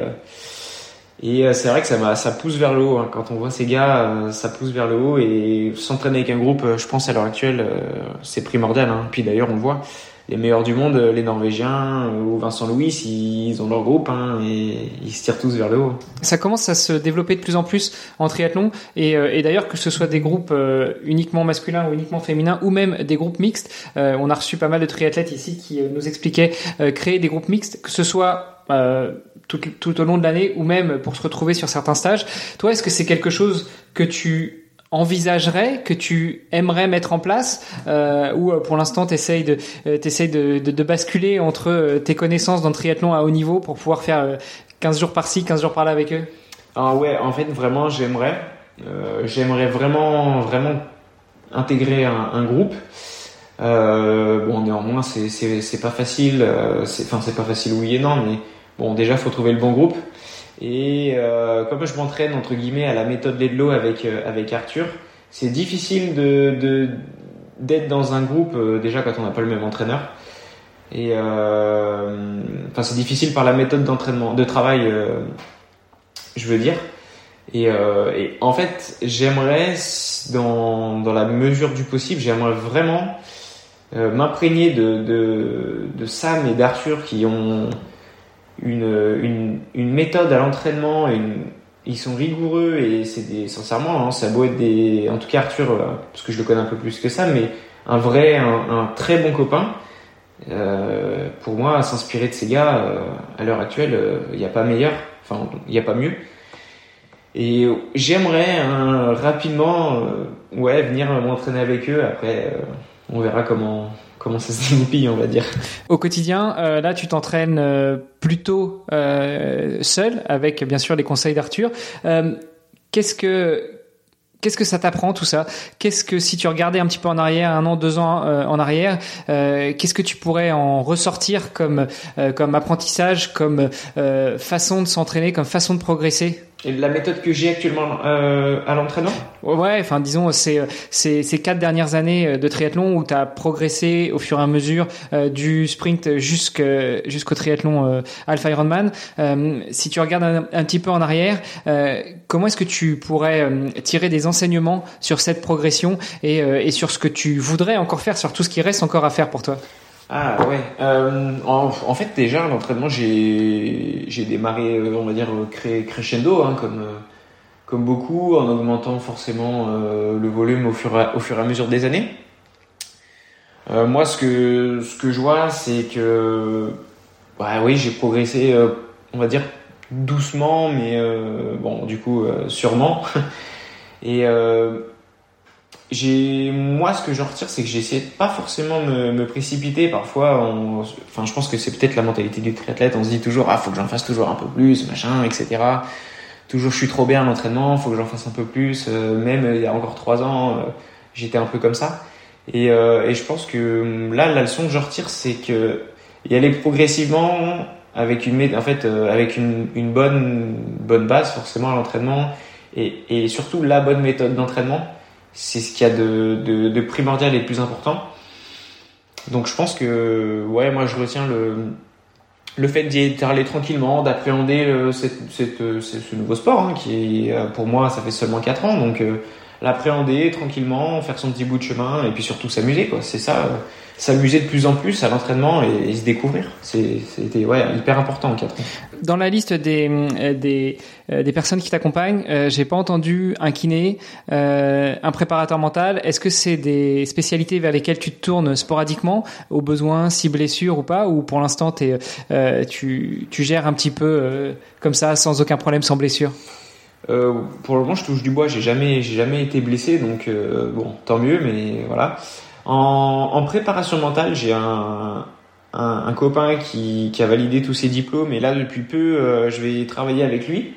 et c'est vrai que ça, ça pousse vers le haut. Hein. Quand on voit ces gars, ça pousse vers le haut. Et s'entraîner avec un groupe, je pense à l'heure actuelle, c'est primordial. Hein. Puis d'ailleurs, on voit les meilleurs du monde, les Norvégiens ou Vincent Louis, ils ont leur groupe hein, et ils se tirent tous vers le haut. Ça commence à se développer de plus en plus en triathlon et, et d'ailleurs que ce soit des groupes uniquement masculins ou uniquement féminins ou même des groupes mixtes, on a reçu pas mal de triathlètes ici qui nous expliquaient créer des groupes mixtes, que ce soit tout, au long de l'année ou même pour se retrouver sur certains stages. Toi, est-ce que c'est quelque chose que tu envisagerais, que tu aimerais mettre en place euh, ou euh, pour l'instant tu essayes, de, euh, de, de, de, basculer entre tes connaissances dans le triathlon à haut niveau pour pouvoir faire 15 jours par-ci, 15 jours par-là avec eux? Ah ouais, en fait vraiment j'aimerais. j'aimerais vraiment, vraiment intégrer un, un groupe. bon néanmoins c'est pas facile, enfin c'est pas facile oui et non mais Bon, déjà, faut trouver le bon groupe. Et euh, comme je m'entraîne entre guillemets à la méthode Ledlow avec euh, avec Arthur, c'est difficile de d'être dans un groupe euh, déjà quand on n'a pas le même entraîneur. Et enfin, c'est difficile par la méthode d'entraînement, de travail, je veux dire. Et, en fait, j'aimerais, dans, dans la mesure du possible, j'aimerais vraiment m'imprégner de, de Sam et d'Arthur qui ont une, une, méthode à l'entraînement ils sont rigoureux et c'est des sincèrement hein, ça beau être des en tout cas Arthur euh, parce que je le connais un peu plus que ça mais un vrai un, un très bon copain euh, pour moi s'inspirer de ces gars euh, à l'heure actuelle il n'y a pas meilleur enfin il n'y a pas mieux. Et j'aimerais hein, rapidement ouais venir m'entraîner avec eux. Après on verra comment comment ça se dégoupille, on va dire. Au quotidien, euh, là, tu t'entraînes euh, plutôt euh, seul, avec bien sûr les conseils d'Arthur. Qu'est-ce que Qu'est-ce que ça t'apprend tout ça? Qu'est-ce que si tu regardais un petit peu en arrière, un an, deux ans en arrière, qu'est-ce que tu pourrais en ressortir comme comme apprentissage, comme façon de s'entraîner, comme façon de progresser? Et la méthode que j'ai actuellement euh, à l'entraînement? Ouais, enfin disons c'est ces, quatre dernières années euh, de triathlon où tu as progressé au fur et à mesure euh, du sprint jusqu'au triathlon euh, Alpha Ironman. Euh, si tu regardes un, un, petit peu en arrière, euh, comment est-ce que tu pourrais tirer des enseignements sur cette progression et, et sur ce que tu voudrais encore faire, sur tout ce qui reste encore à faire pour toi? Ah ouais. Euh, en, fait, déjà l'entraînement, j'ai démarré, euh, on va dire, crescendo, hein, comme euh, beaucoup, en augmentant forcément euh, le volume au fur et, à mesure des années. Euh, moi, ce que ce que je vois, c'est que bah oui, j'ai progressé, on va dire doucement, mais bon, du coup, sûrement. et j'ai moi ce que je retire c'est que j'essaie de pas forcément me, me précipiter. Parfois on, enfin je pense que c'est peut-être la mentalité du triathlète. On se dit toujours ah faut que j'en fasse toujours un peu plus machin etc toujours je suis trop bien à l'entraînement faut que j'en fasse un peu plus euh, même il y a encore trois ans euh, j'étais un peu comme ça. Et, euh, et je pense que là la leçon que je retire c'est que y aller progressivement avec une en fait avec une, une bonne bonne base forcément à l'entraînement et, et surtout la bonne méthode d'entraînement c'est ce qu'il y a de, de, de, primordial et de plus important. Donc je pense que ouais, moi je retiens le, le fait d'y aller tranquillement, d'appréhender cette, cette, ce nouveau sport hein, qui est, pour moi ça fait seulement 4 ans, donc euh, l'appréhender tranquillement, faire son petit bout de chemin et puis surtout s'amuser quoi. C'est ça, euh, s'amuser de plus en plus à l'entraînement et, se découvrir. C'était ouais, hyper important en 4 ans. Dans la liste des, euh, euh, des personnes qui t'accompagnent, euh, j'ai pas entendu un kiné, un préparateur mental. Est-ce que c'est des spécialités vers lesquelles tu te tournes sporadiquement, au besoin, si blessure ou pas, ou pour l'instant tu, tu gères un petit peu comme ça, sans aucun problème, sans blessure? Euh, pour le moment, je touche du bois. J'ai jamais, j'ai jamais été blessé, donc bon, tant mieux. Mais voilà. En, préparation mentale, j'ai un, copain qui, a validé tous ses diplômes et là depuis peu, euh, je vais travailler avec lui.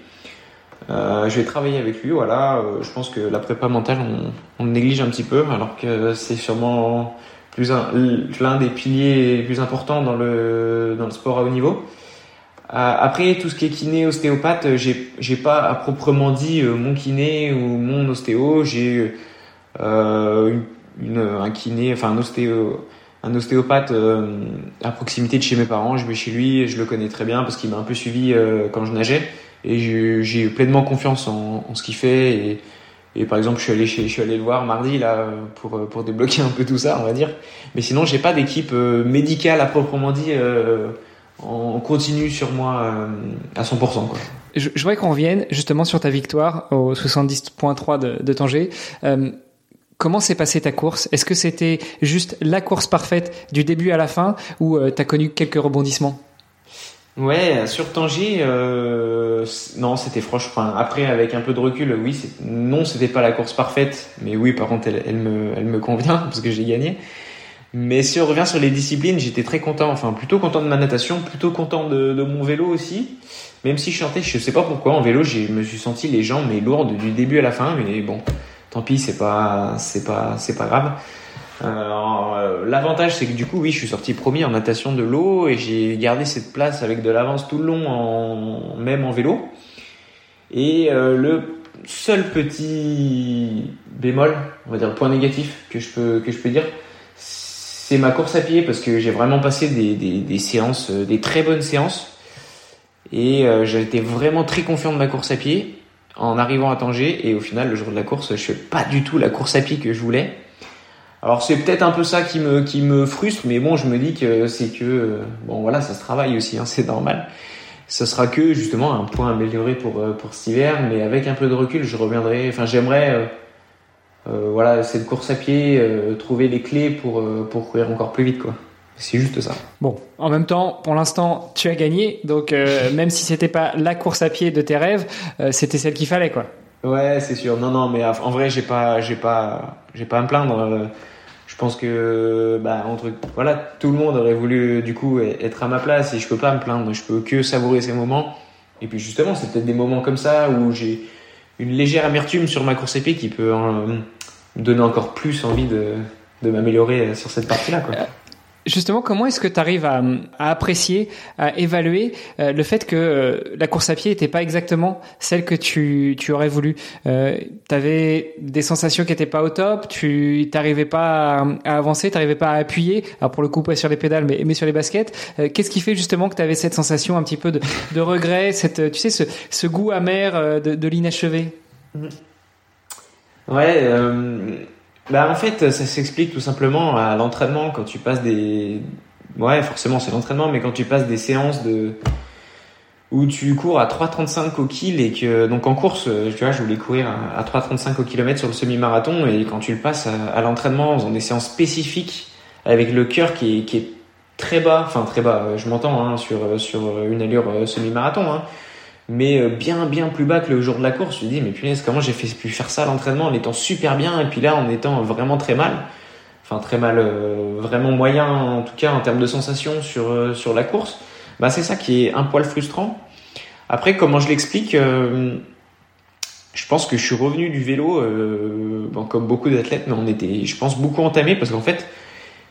Euh, je vais travailler avec lui, voilà. Euh, je pense que la prépa mentale, on, on le néglige un petit peu, alors que c'est sûrement plus l'un des piliers les plus importants dans le dans le sport à haut niveau. Euh, après, tout ce qui est kiné, ostéopathe, j'ai j'ai pas à proprement dit mon kiné ou mon ostéo. J'ai une, un kiné, enfin un ostéo un ostéopathe euh, à proximité de chez mes parents. Je vais chez lui, je le connais très bien parce qu'il m'a un peu suivi euh, quand je nageais et j'ai pleinement confiance en, ce qu'il fait et, Et par exemple, je suis allé chez, je suis allé le voir mardi là pour pour débloquer un peu tout ça, on va dire. Mais sinon, j'ai pas d'équipe médicale à proprement dit en continu sur moi à 100%. Quoi. Je, je voudrais qu'on revienne justement sur ta victoire au 70.3 de, de Tanger. Comment s'est passée ta course? Est-ce que c'était juste la course parfaite du début à la fin ou euh, tu as connu quelques rebondissements? Ouais, sur Tangier, euh, non, c'était franchement. après, avec un peu de recul, oui, non, c'était pas la course parfaite, mais oui, par contre, elle, me, elle me convient parce que j'ai gagné. Mais si on revient sur les disciplines, j'étais très content, enfin plutôt content de ma natation, plutôt content de, mon vélo aussi. Même si je chantais, je sais pas pourquoi, en vélo, je me suis senti les jambes mais lourdes du début à la fin, mais bon, tant pis, c'est pas, c'est pas, c'est pas grave. Euh, L'avantage, c'est que du coup, oui, je suis sorti premier en natation de l'eau et j'ai gardé cette place avec de l'avance tout le long, même en vélo. Et euh, le seul petit bémol, on va dire le point négatif que je peux que je peux dire, c'est ma course à pied parce que j'ai vraiment passé des, séances, euh, des très bonnes séances. Et euh, été vraiment très confiant de ma course à pied en arrivant à Tanger et au final le jour de la course je fais pas du tout la course à pied que je voulais. Alors c'est peut-être un peu ça qui me frustre mais bon je me dis que c'est que bon voilà ça se travaille aussi hein, c'est normal. Ce sera que justement un point amélioré pour euh, pour cet hiver mais avec un peu de recul je reviendrai enfin j'aimerais euh, euh voilà cette course à pied euh, trouver les clés pour pour courir encore plus vite quoi. C'est juste ça. Bon, en même temps, pour l'instant, tu as gagné, donc euh, même si c'était pas la course à pied de tes rêves, euh, c'était celle qu'il fallait, quoi. Ouais, c'est sûr. Non, non, mais en vrai, j'ai pas, j'ai pas, j'ai pas à me plaindre. Euh, je pense que, bah, entre, voilà, tout le monde aurait voulu du coup être à ma place et je peux pas me plaindre. Je peux que savourer ces moments. Et puis justement, c'est peut-être des moments comme ça où j'ai une légère amertume sur ma course pied qui peut me donner encore plus envie de, de m'améliorer sur cette partie-là. Justement, comment est-ce que tu arrives à, apprécier, à évaluer euh, le fait que euh, la course à pied n'était pas exactement celle que tu, aurais voulu? Euh, Tu avais des sensations qui n'étaient pas au top, tu n'arrivais pas à, avancer, tu n'arrivais pas à appuyer, alors pour le coup pas sur les pédales mais, mais sur les baskets. Qu'est-ce qui fait justement que tu avais cette sensation un petit peu de, regret, cette, tu sais, ce, goût amer de, de l'inachevé? Ouais bah en fait, ça s'explique tout simplement à l'entraînement quand tu passes des ouais, forcément c'est l'entraînement mais quand tu passes des séances de où tu cours à 3,35 au kill et que donc en course, tu vois, je voulais courir à 3,35 au kilomètre sur le semi-marathon et quand tu le passes à, l'entraînement en faisant des séances spécifiques avec le cœur qui est, qui est très bas, enfin très bas, je m'entends hein, sur sur une allure euh, semi-marathon, hein, mais euh, bien bien plus bas que le jour de la course. Je me dis mais punaise comment j'ai pu faire ça à l'entraînement en étant super bien et puis là en étant vraiment très mal? Enfin très mal, euh, vraiment moyen en tout cas en termes de sensations sur euh, sur la course. Bah c'est ça qui est un poil frustrant. Après comment je l'explique je pense que je suis revenu du vélo, comme beaucoup d'athlètes, mais on était, je pense, beaucoup entamé parce qu'en fait,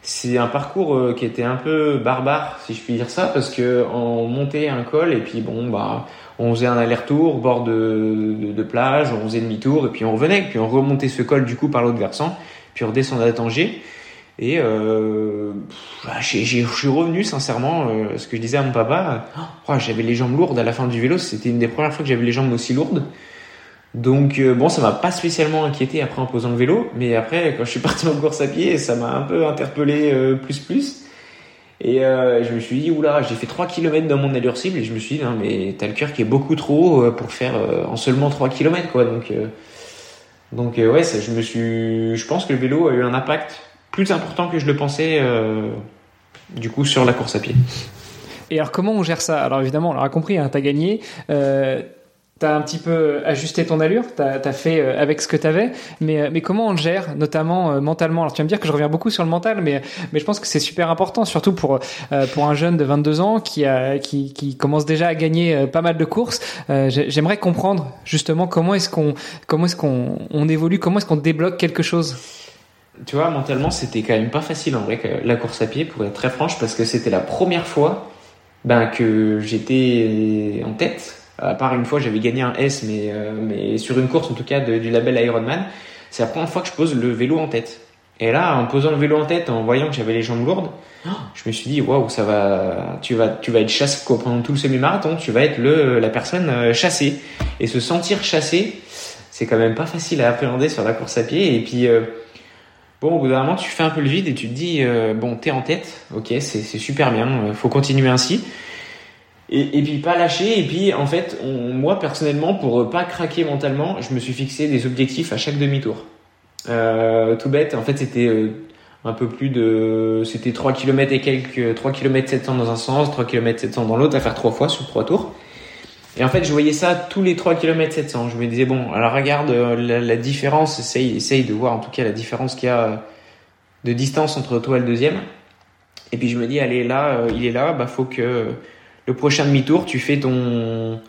c'est un parcours qui était un peu barbare, si je puis dire ça, parce que on montait un col et puis bon, bah, on faisait un aller-retour bord de, de, plage, on faisait demi-tour et puis on revenait, puis on remontait ce col du coup par l'autre versant, puis on redescendait à Tanger. Et euh, bah, je suis revenu sincèrement, euh, ce que je disais à mon papa, oh, j'avais les jambes lourdes à la fin du vélo, c'était une des premières fois que j'avais les jambes aussi lourdes. Donc euh, bon, ça m'a pas spécialement inquiété après en posant le vélo, mais après quand je suis parti en course à pied, ça m'a un peu interpellé euh, plus plus. Et euh, je me suis dit, oula, j'ai fait 3 km dans mon allure cible et je me suis dit, non, mais t'as le cœur qui est beaucoup trop haut euh, pour faire euh, en seulement 3 km, quoi. Donc, euh, donc ouais, ça, je me suis, je pense que le vélo a eu un impact plus important que je le pensais, du coup, sur la course à pied. Et alors, comment on gère ça? Alors, évidemment, on l'aura compris, hein, t'as gagné. Euh, T'as un petit peu ajusté ton allure, t'as as fait euh, avec ce que t'avais, mais euh, mais comment on le gère, notamment euh, mentalement? Alors tu vas me dire que je reviens beaucoup sur le mental, mais mais je pense que c'est super important, surtout pour pour un jeune de 22 ans qui a qui qui commence déjà à gagner pas mal de courses. J'aimerais comprendre justement comment est-ce qu'on est-ce qu'on on évolue, comment est-ce qu'on débloque quelque chose? Tu vois, mentalement, c'était quand même pas facile en vrai la course à pied, pour être très franche, parce que c'était la première fois ben que j'étais en tête à part une fois, j'avais gagné un S, mais, euh, mais sur une course en tout cas du label Ironman. C'est la première fois que je pose le vélo en tête. Et là, en posant le vélo en tête, en voyant que j'avais les jambes lourdes, je me suis dit waouh, ça va, tu vas, tu vas être chassé pendant tout le semi-marathon. Tu vas être le la personne euh, chassée et se sentir chassé. c'est quand même pas facile à appréhender sur la course à pied. Et puis, euh, bon, au bout d'un moment, tu fais un peu le vide et tu te dis, euh, bon, t'es en tête, ok, c'est super bien, euh, faut continuer ainsi. Et, puis pas lâcher. Et puis, en fait, moi, personnellement, pour pas craquer mentalement, je me suis fixé des objectifs à chaque demi-tour. tout bête, en fait, c'était un peu plus de, c'était 3 km et quelques, 3 km 700 dans un sens, 3 km 700 dans l'autre, à faire trois fois sur trois tours. Et en fait, je voyais ça tous les 3 km 700. Je me disais, bon, alors regarde euh, la, différence, essaye, essaye de voir en tout cas la différence qu'il y a euh, de distance entre toi et le deuxième. Et puis je me dis, allez, là, euh, il est là, bah faut que le prochain demi-tour, tu fais ton.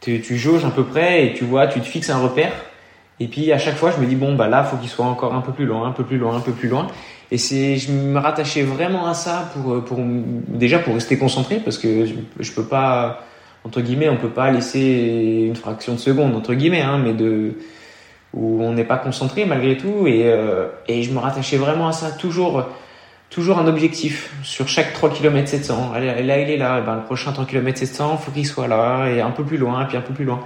Tu, jauges à peu près et tu vois, tu te fixes un repère. Et puis à chaque fois, je me dis, bon, bah là, faut qu'il soit encore un peu plus loin, un peu plus loin, un peu plus loin. Et c'est, je me rattachais vraiment à ça pour, pour, déjà pour rester concentré parce que je, je peux pas entre guillemets, on peut pas laisser une fraction de seconde, entre guillemets, hein, mais de où on n'est pas concentré malgré tout. Et, euh, et je me rattachais vraiment à ça, toujours, toujours un objectif sur chaque 3 km 700. Là, il est là, ben, le prochain 3 km 700, faut qu'il soit là, et un peu plus loin, et puis un peu plus loin.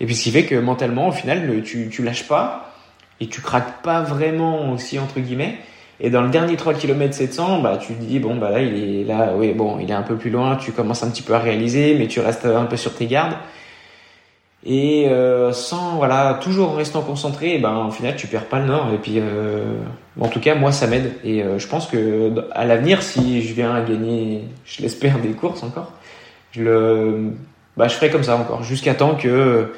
Et puis ce qui fait que mentalement, au final, tu, tu lâches pas, et tu craques pas vraiment aussi, entre guillemets. Et dans le dernier 3 km 700, bah, tu te dis, bon, bah là, il est là, oui, bon, il est un peu plus loin, tu commences un petit peu à réaliser, mais tu restes un peu sur tes gardes. Et euh, sans, voilà, toujours en restant concentré, ben, au final, tu perds pas le nord. Et puis, euh, en tout cas, moi, ça m'aide. Et euh, je pense que à l'avenir, si je viens à gagner, je l'espère, des courses encore, je le, bah, je ferai comme ça encore, jusqu'à temps que,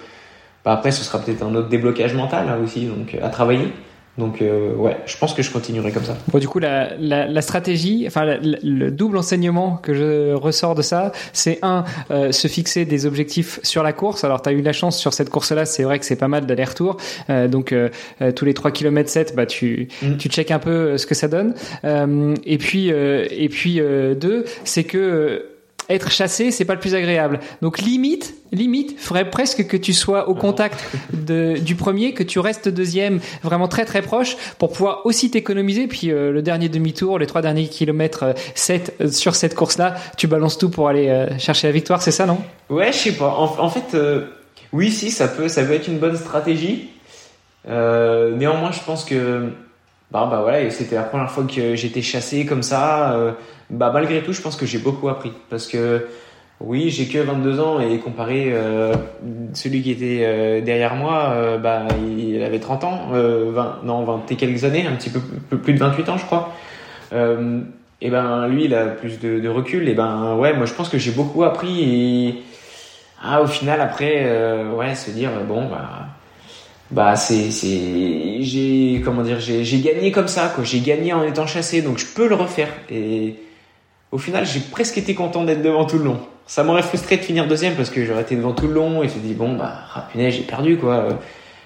bah, après, ce sera peut-être un autre déblocage mental là aussi, donc à travailler. Donc euh, ouais, je pense que je continuerai comme ça. Bon, du coup, la, la, la stratégie, enfin le double enseignement que je ressors de ça, c'est un, euh, se fixer des objectifs sur la course. Alors, tu as eu la chance sur cette course-là, c'est vrai que c'est pas mal d'aller-retour. Euh, donc, euh, tous les 3 km 7, bah, tu, mm. tu check un peu ce que ça donne. et puis, et puis deux, c'est que être chassé, c'est pas le plus agréable. Donc limite, limite, ferait presque que tu sois au contact du premier, que tu restes deuxième, vraiment très très proche, pour pouvoir aussi t'économiser. Puis euh, le dernier demi-tour, les trois derniers kilomètres 7 euh, euh, sur cette course-là, tu balances tout pour aller chercher la victoire, c'est ça, non? Ouais, je sais pas. En, fait, oui, si, ça peut, ça peut être une bonne stratégie. néanmoins, je pense que bah, bah voilà, c'était la première fois que j'étais chassé comme ça bah malgré tout, je pense que j'ai beaucoup appris parce que oui, j'ai que 22 ans et comparé euh, celui qui était euh, derrière moi, euh, bah il avait 30 ans, 20, non 20 et quelques années, un petit peu plus de 28 ans, je crois. et ben lui, il a plus de, de, recul. Et ben ouais, moi je pense que j'ai beaucoup appris et ah au final après ouais se dire bon bah bah c'est c'est j'ai comment dire j'ai j'ai gagné comme ça quoi j'ai gagné en étant chassé donc je peux le refaire et au final, j'ai presque été content d'être devant tout le long. Ça m'aurait frustré de finir deuxième parce que j'aurais été devant tout le long et je me dis bon bah ah, j'ai perdu quoi.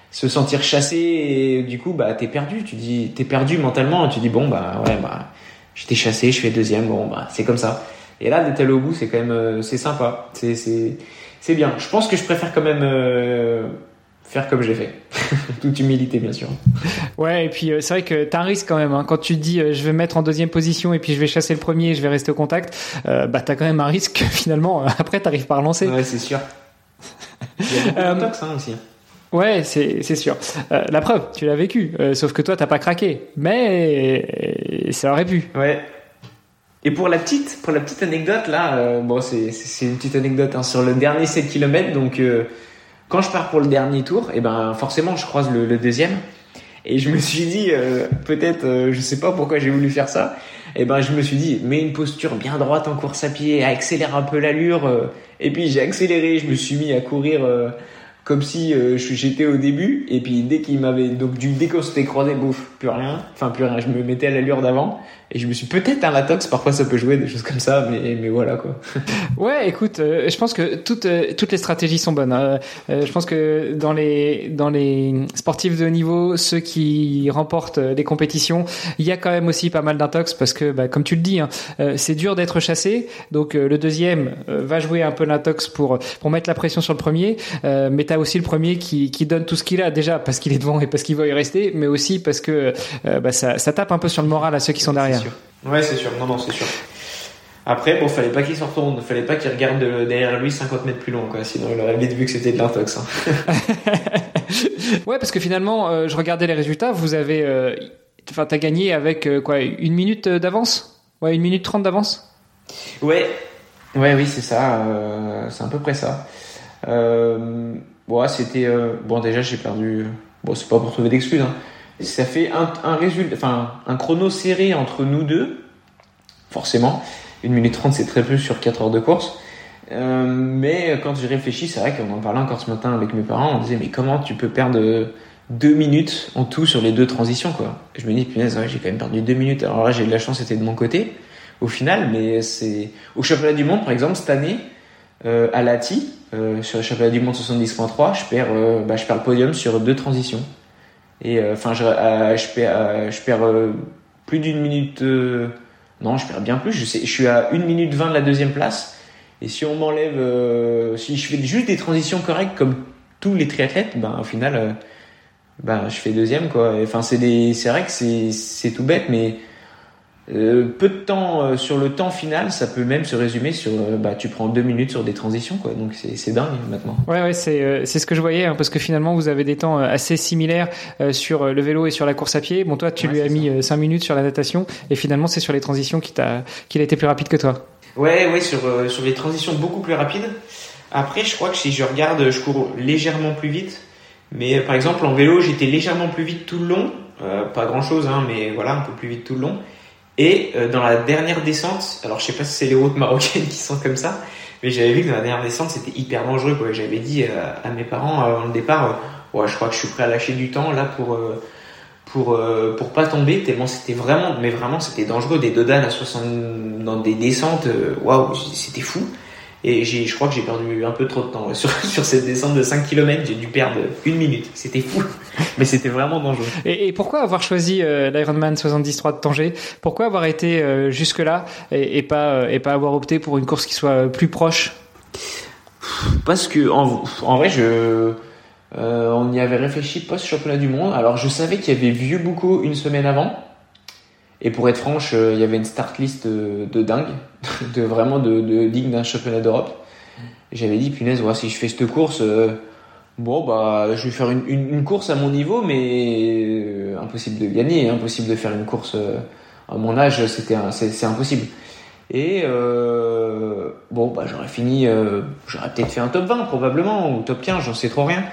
Se sentir chassé et du coup bah t'es perdu. Tu dis t'es perdu mentalement et tu dis bon bah ouais bah j'étais chassé, je fais deuxième. Bon bah c'est comme ça. Et là d'être allé au bout c'est quand même euh, c'est sympa. C'est c'est c'est bien. Je pense que je préfère quand même euh, faire comme j'ai fait. Toute humilité, bien sûr. Ouais, et puis euh, c'est vrai que tu as un risque quand même. Hein. Quand tu te dis euh, je vais me mettre en deuxième position et puis je vais chasser le premier et je vais rester au contact, euh, bah tu as quand même un risque finalement. Après, tu pas à relancer. Ouais, c'est sûr. Il y a beaucoup hein, aussi. Ouais, c'est, c'est sûr. la preuve, tu l'as vécu. sauf que toi, t'as pas craqué. Mais ça aurait pu. Ouais. Et pour la petite, pour la petite anecdote, là, bon, c'est, c'est, une petite anecdote hein, sur le dernier 7 km. Donc, quand je pars pour le dernier tour, et eh ben forcément je croise le, deuxième. Et je me suis dit, euh, peut-être, euh, je sais pas pourquoi j'ai voulu faire ça. Et eh ben je me suis dit, mets une posture bien droite en course à pied, accélère un peu l'allure. Euh. et puis j'ai accéléré, je me suis mis à courir comme si j'étais au début. Et puis dès qu'il m'avait, donc dès qu'on s'était croisé, bouffe, plus rien. Enfin plus rien. Je me mettais à l'allure d'avant. Et je me suis peut-être un latox, parfois ça peut jouer des choses comme ça, mais, mais voilà quoi. ouais, écoute, euh, je pense que toutes, euh, toutes les stratégies sont bonnes. Hein. Euh, je pense que dans les, dans les sportifs de haut niveau, ceux qui remportent des compétitions, il y a quand même aussi pas mal d'intox parce que, bah, comme tu le dis, hein, c'est dur d'être chassé. Donc le deuxième va jouer un peu l'intox pour, pour mettre la pression sur le premier, mais tu as aussi le premier qui, qui donne tout ce qu'il a déjà parce qu'il est devant et parce qu'il va y rester, mais aussi parce que bah, ça, ça tape un peu sur le moral à ceux qui sont derrière. Ouais, c'est sûr. Non, non, c'est sûr. Après, bon, fallait pas qu'il se retourne, fallait pas qu'il regarde derrière lui 50 mètres plus loin, quoi. Sinon, il aurait vite vu que c'était de l'intox. Hein. ouais, parce que finalement, euh, je regardais les résultats. Vous avez, euh, enfin, t'as gagné avec euh, quoi, une minute d'avance? Ouais, une minute trente d'avance? Ouais, ouais, oui, c'est ça. c'est à peu près ça. bon, c'était bon. Déjà, j'ai perdu. Bon, c'est pas pour trouver d'excuses. Hein. Ça fait un, chrono serré entre nous deux, forcément. 1 minute 30 c'est très peu sur 4 heures de course. Euh, mais quand j'y réfléchis, c'est vrai qu'on en parlait encore ce matin avec mes parents, on disait mais comment tu peux perdre 2 minutes en tout sur les deux transitions quoi? Je me dis punaise j'ai quand même perdu 2 minutes. Alors là j'ai de la chance c'était de mon côté au final, mais c'est au championnat du monde par exemple cette année euh, à Lati euh, sur le championnat du monde 70.3 je perds bah, je perds le podium sur deux transitions et enfin je, je perds je perds plus d'une minute non, je perds bien plus. Je, sais, je suis à 1 minute 20 de la deuxième place. Et si on m'enlève, euh, si je fais juste des transitions correctes comme tous les triathlètes, ben au final, euh, ben je fais deuxième quoi. Enfin c'est des, c'est vrai que c'est c'est tout bête, mais euh, peu de temps euh, sur le temps final, ça peut même se résumer sur euh, bah tu prends deux minutes sur des transitions quoi. Donc c'est dingue maintenant. Ouais ouais c'est c'est ce que je voyais hein, parce que finalement vous avez des temps assez similaires sur le vélo et sur la course à pied. Bon toi tu lui as mis cinq minutes sur la natation et finalement c'est sur les transitions qu'il t'a qu'il a été plus rapide que toi. Ouais ouais sur sur les transitions beaucoup plus rapides. Après je crois que si je regarde je cours légèrement plus vite. Mais par exemple en vélo j'étais légèrement plus vite tout le long. pas grand chose hein, mais voilà un peu plus vite tout le long. Et euh, dans la dernière descente, alors je sais pas si c'est les routes marocaines qui sont comme ça, mais j'avais vu que dans la dernière descente c'était hyper dangereux. Quoi. J'avais dit euh, à mes parents avant le départ, euh, ouais, je crois que je suis prêt à lâcher du temps là pour pour pour pas tomber tellement c'était vraiment, mais vraiment c'était dangereux. Des dodanes à 60 dans des descentes, waouh, c'était fou. Et je crois que j'ai perdu un peu trop de temps sur, sur cette descente de 5 km. J'ai dû perdre une minute. C'était fou, mais c'était vraiment dangereux. Et, pourquoi avoir choisi euh, l'Ironman 73 de Tanger? Pourquoi avoir été euh, jusque là et, pas euh, et pas avoir opté pour une course qui soit plus proche? Parce que en, en vrai, je on y avait réfléchi post championnat du monde. Alors je savais qu'il y avait vu beaucoup une semaine avant. Et pour être franche, euh, il y avait une start list de, dingue, de vraiment de, digne d'un championnat d'Europe. J'avais dit, punaise, voilà, si je fais cette course, euh, bon, bah, je vais faire une, course à mon niveau, mais euh, impossible de gagner, impossible de faire une course à mon âge, c'est impossible. Et bon, bah, j'aurais fini, j'aurais peut-être fait un top 20 probablement, ou top 15, j'en sais trop rien.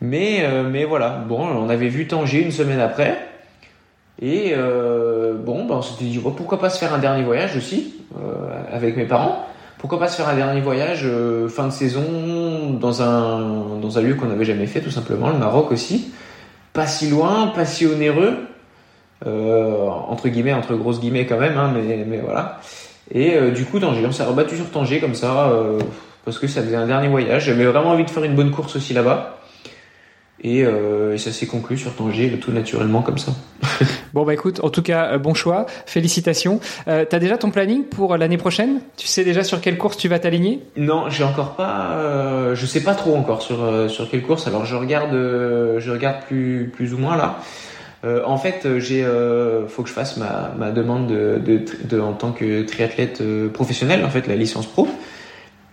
Mais, mais voilà, bon, on avait vu Tanger une semaine après. Et euh, bon, ben on s'était dit pourquoi pas se faire un dernier voyage aussi euh, avec mes parents. Pourquoi pas se faire un dernier voyage euh, fin de saison dans un dans un lieu qu'on n'avait jamais fait tout simplement, le Maroc aussi. Pas si loin, pas si onéreux. entre guillemets, entre grosses guillemets quand même, hein, mais, voilà. Et du coup, Tanger, on s'est rebattu sur Tanger comme ça, parce que ça faisait un dernier voyage. J'avais vraiment envie de faire une bonne course aussi là-bas. Euh, et, ça s'est conclu sur Tanger tout naturellement comme ça. bon bah écoute, en tout cas euh, bon choix, félicitations. Euh, T'as déjà ton planning pour l'année prochaine? Tu sais déjà sur quelle course tu vas t'aligner? Non, j'ai encore pas, euh, je sais pas trop encore sur sur quelle course. Alors je regarde, je regarde plus plus ou moins là. en fait, j'ai, faut que je fasse ma, ma demande de, de, de, en tant que triathlète professionnel, en fait la licence pro.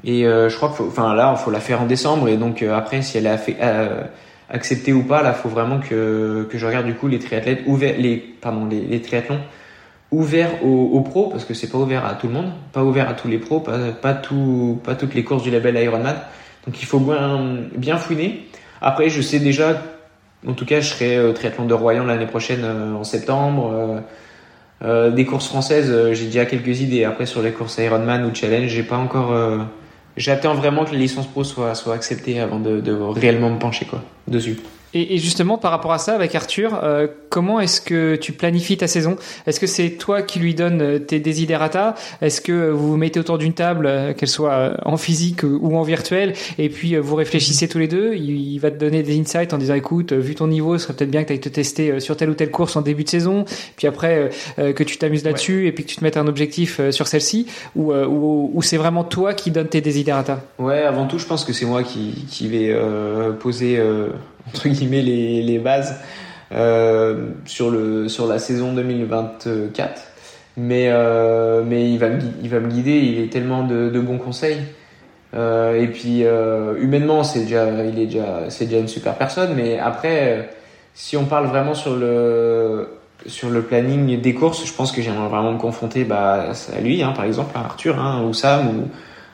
Et je crois que, enfin là, il faut la faire en décembre et donc après si elle a fait accepté ou pas, là, faut vraiment que, que je regarde du coup les triathlètes ouverts, les, pardon, les, triathlons ouverts aux, aux, pros, parce que c'est pas ouvert à tout le monde, pas ouvert à tous les pros, pas, pas, tout, pas toutes les courses du label Ironman. Donc il faut bien, bien fouiner. Après, je sais déjà, en tout cas, je serai euh, triathlon de Royan l'année prochaine euh, en septembre. Euh, des courses françaises, j'ai déjà quelques idées. Après, sur les courses Ironman ou Challenge, j'ai pas encore J'attends vraiment que la licence pro soit, soit acceptée avant de, de réellement me pencher quoi, dessus. Et, justement, par rapport à ça, avec Arthur, euh, comment est-ce que tu planifies ta saison? Est-ce que c'est toi qui lui donnes euh, tes desiderata Est-ce que vous vous mettez autour d'une table, euh, qu'elle soit en physique ou en virtuel, et puis vous réfléchissez tous les deux? Il, va te donner des insights en disant, écoute, vu ton niveau, ce serait peut-être bien que tu ailles te tester sur telle ou telle course en début de saison, puis après que tu t'amuses là-dessus, et puis que tu te mettes un objectif sur celle-ci, ou, ou, c'est vraiment toi qui donnes tes desiderata Ouais, avant tout, je pense que c'est moi qui, qui vais poser entre guillemets les, les bases euh, sur le sur la saison 2024 mais euh, mais il va me il va me guider. Il est tellement de, de bons conseils. Euh, et puis humainement, c'est déjà il est déjà c'est déjà une super personne. Mais après, si on parle vraiment sur le sur le planning des courses, je pense que j'aimerais vraiment me confronter bah, à lui, hein, par exemple, à Arthur, hein, ou Sam,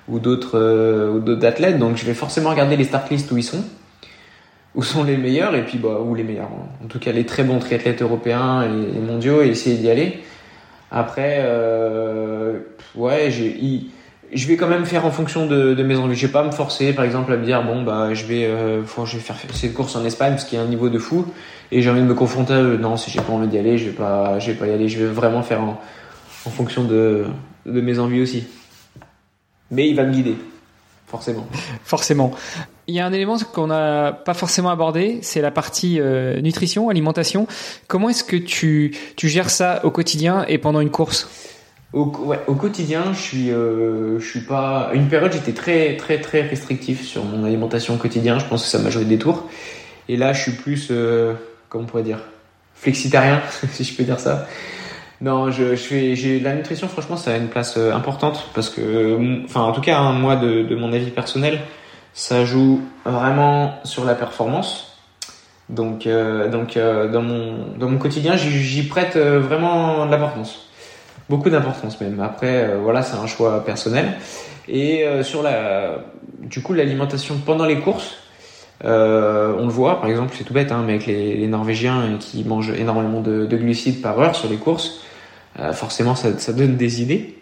ou, ou d'autres ou d'autres athlètes. Donc je vais forcément regarder les start lists où ils sont où sont les meilleurs et puis bah où les meilleurs en tout cas les très bons triathlètes européens et, mondiaux et essayer d'y aller. Après euh, ouais je vais quand même faire en fonction de, mes envies. Je vais pas me forcer par exemple à me dire bon bah je vais euh, je vais faire cette course en Espagne parce qu'il y a un niveau de fou et j'ai envie de me confronter à non si j'ai pas envie d'y aller je vais pas je vais pas y aller. Je vais vraiment faire en, fonction de mes envies aussi. Mais il va me guider forcément. Forcément il y a un élément qu'on n'a pas forcément abordé, c'est la partie euh, nutrition, alimentation. Comment est-ce que tu, tu gères ça au quotidien et pendant une course? Au, quotidien, je suis, euh, je suis pas. Une période, j'étais très, très, très restrictif sur mon alimentation au quotidien. Je pense que ça m'a joué des tours. Et là, je suis plus, euh, comment on pourrait dire, flexitarien, si je peux dire ça. Non, je, je fais, j'ai la nutrition. Franchement, ça a une place euh, importante parce que, enfin, en tout cas, moi, de, de mon avis personnel, ça joue vraiment sur la performance. Donc, euh, donc euh, dans, mon, dans mon quotidien, j'y prête euh, vraiment de l'importance. Beaucoup d'importance même. Après, voilà, c'est un choix personnel. Et sur la, du coup, l'alimentation pendant les courses, on le voit, par exemple, c'est tout bête, hein, mais avec les, Norvégiens qui mangent énormément de, de, glucides par heure sur les courses, forcément, ça donne des idées.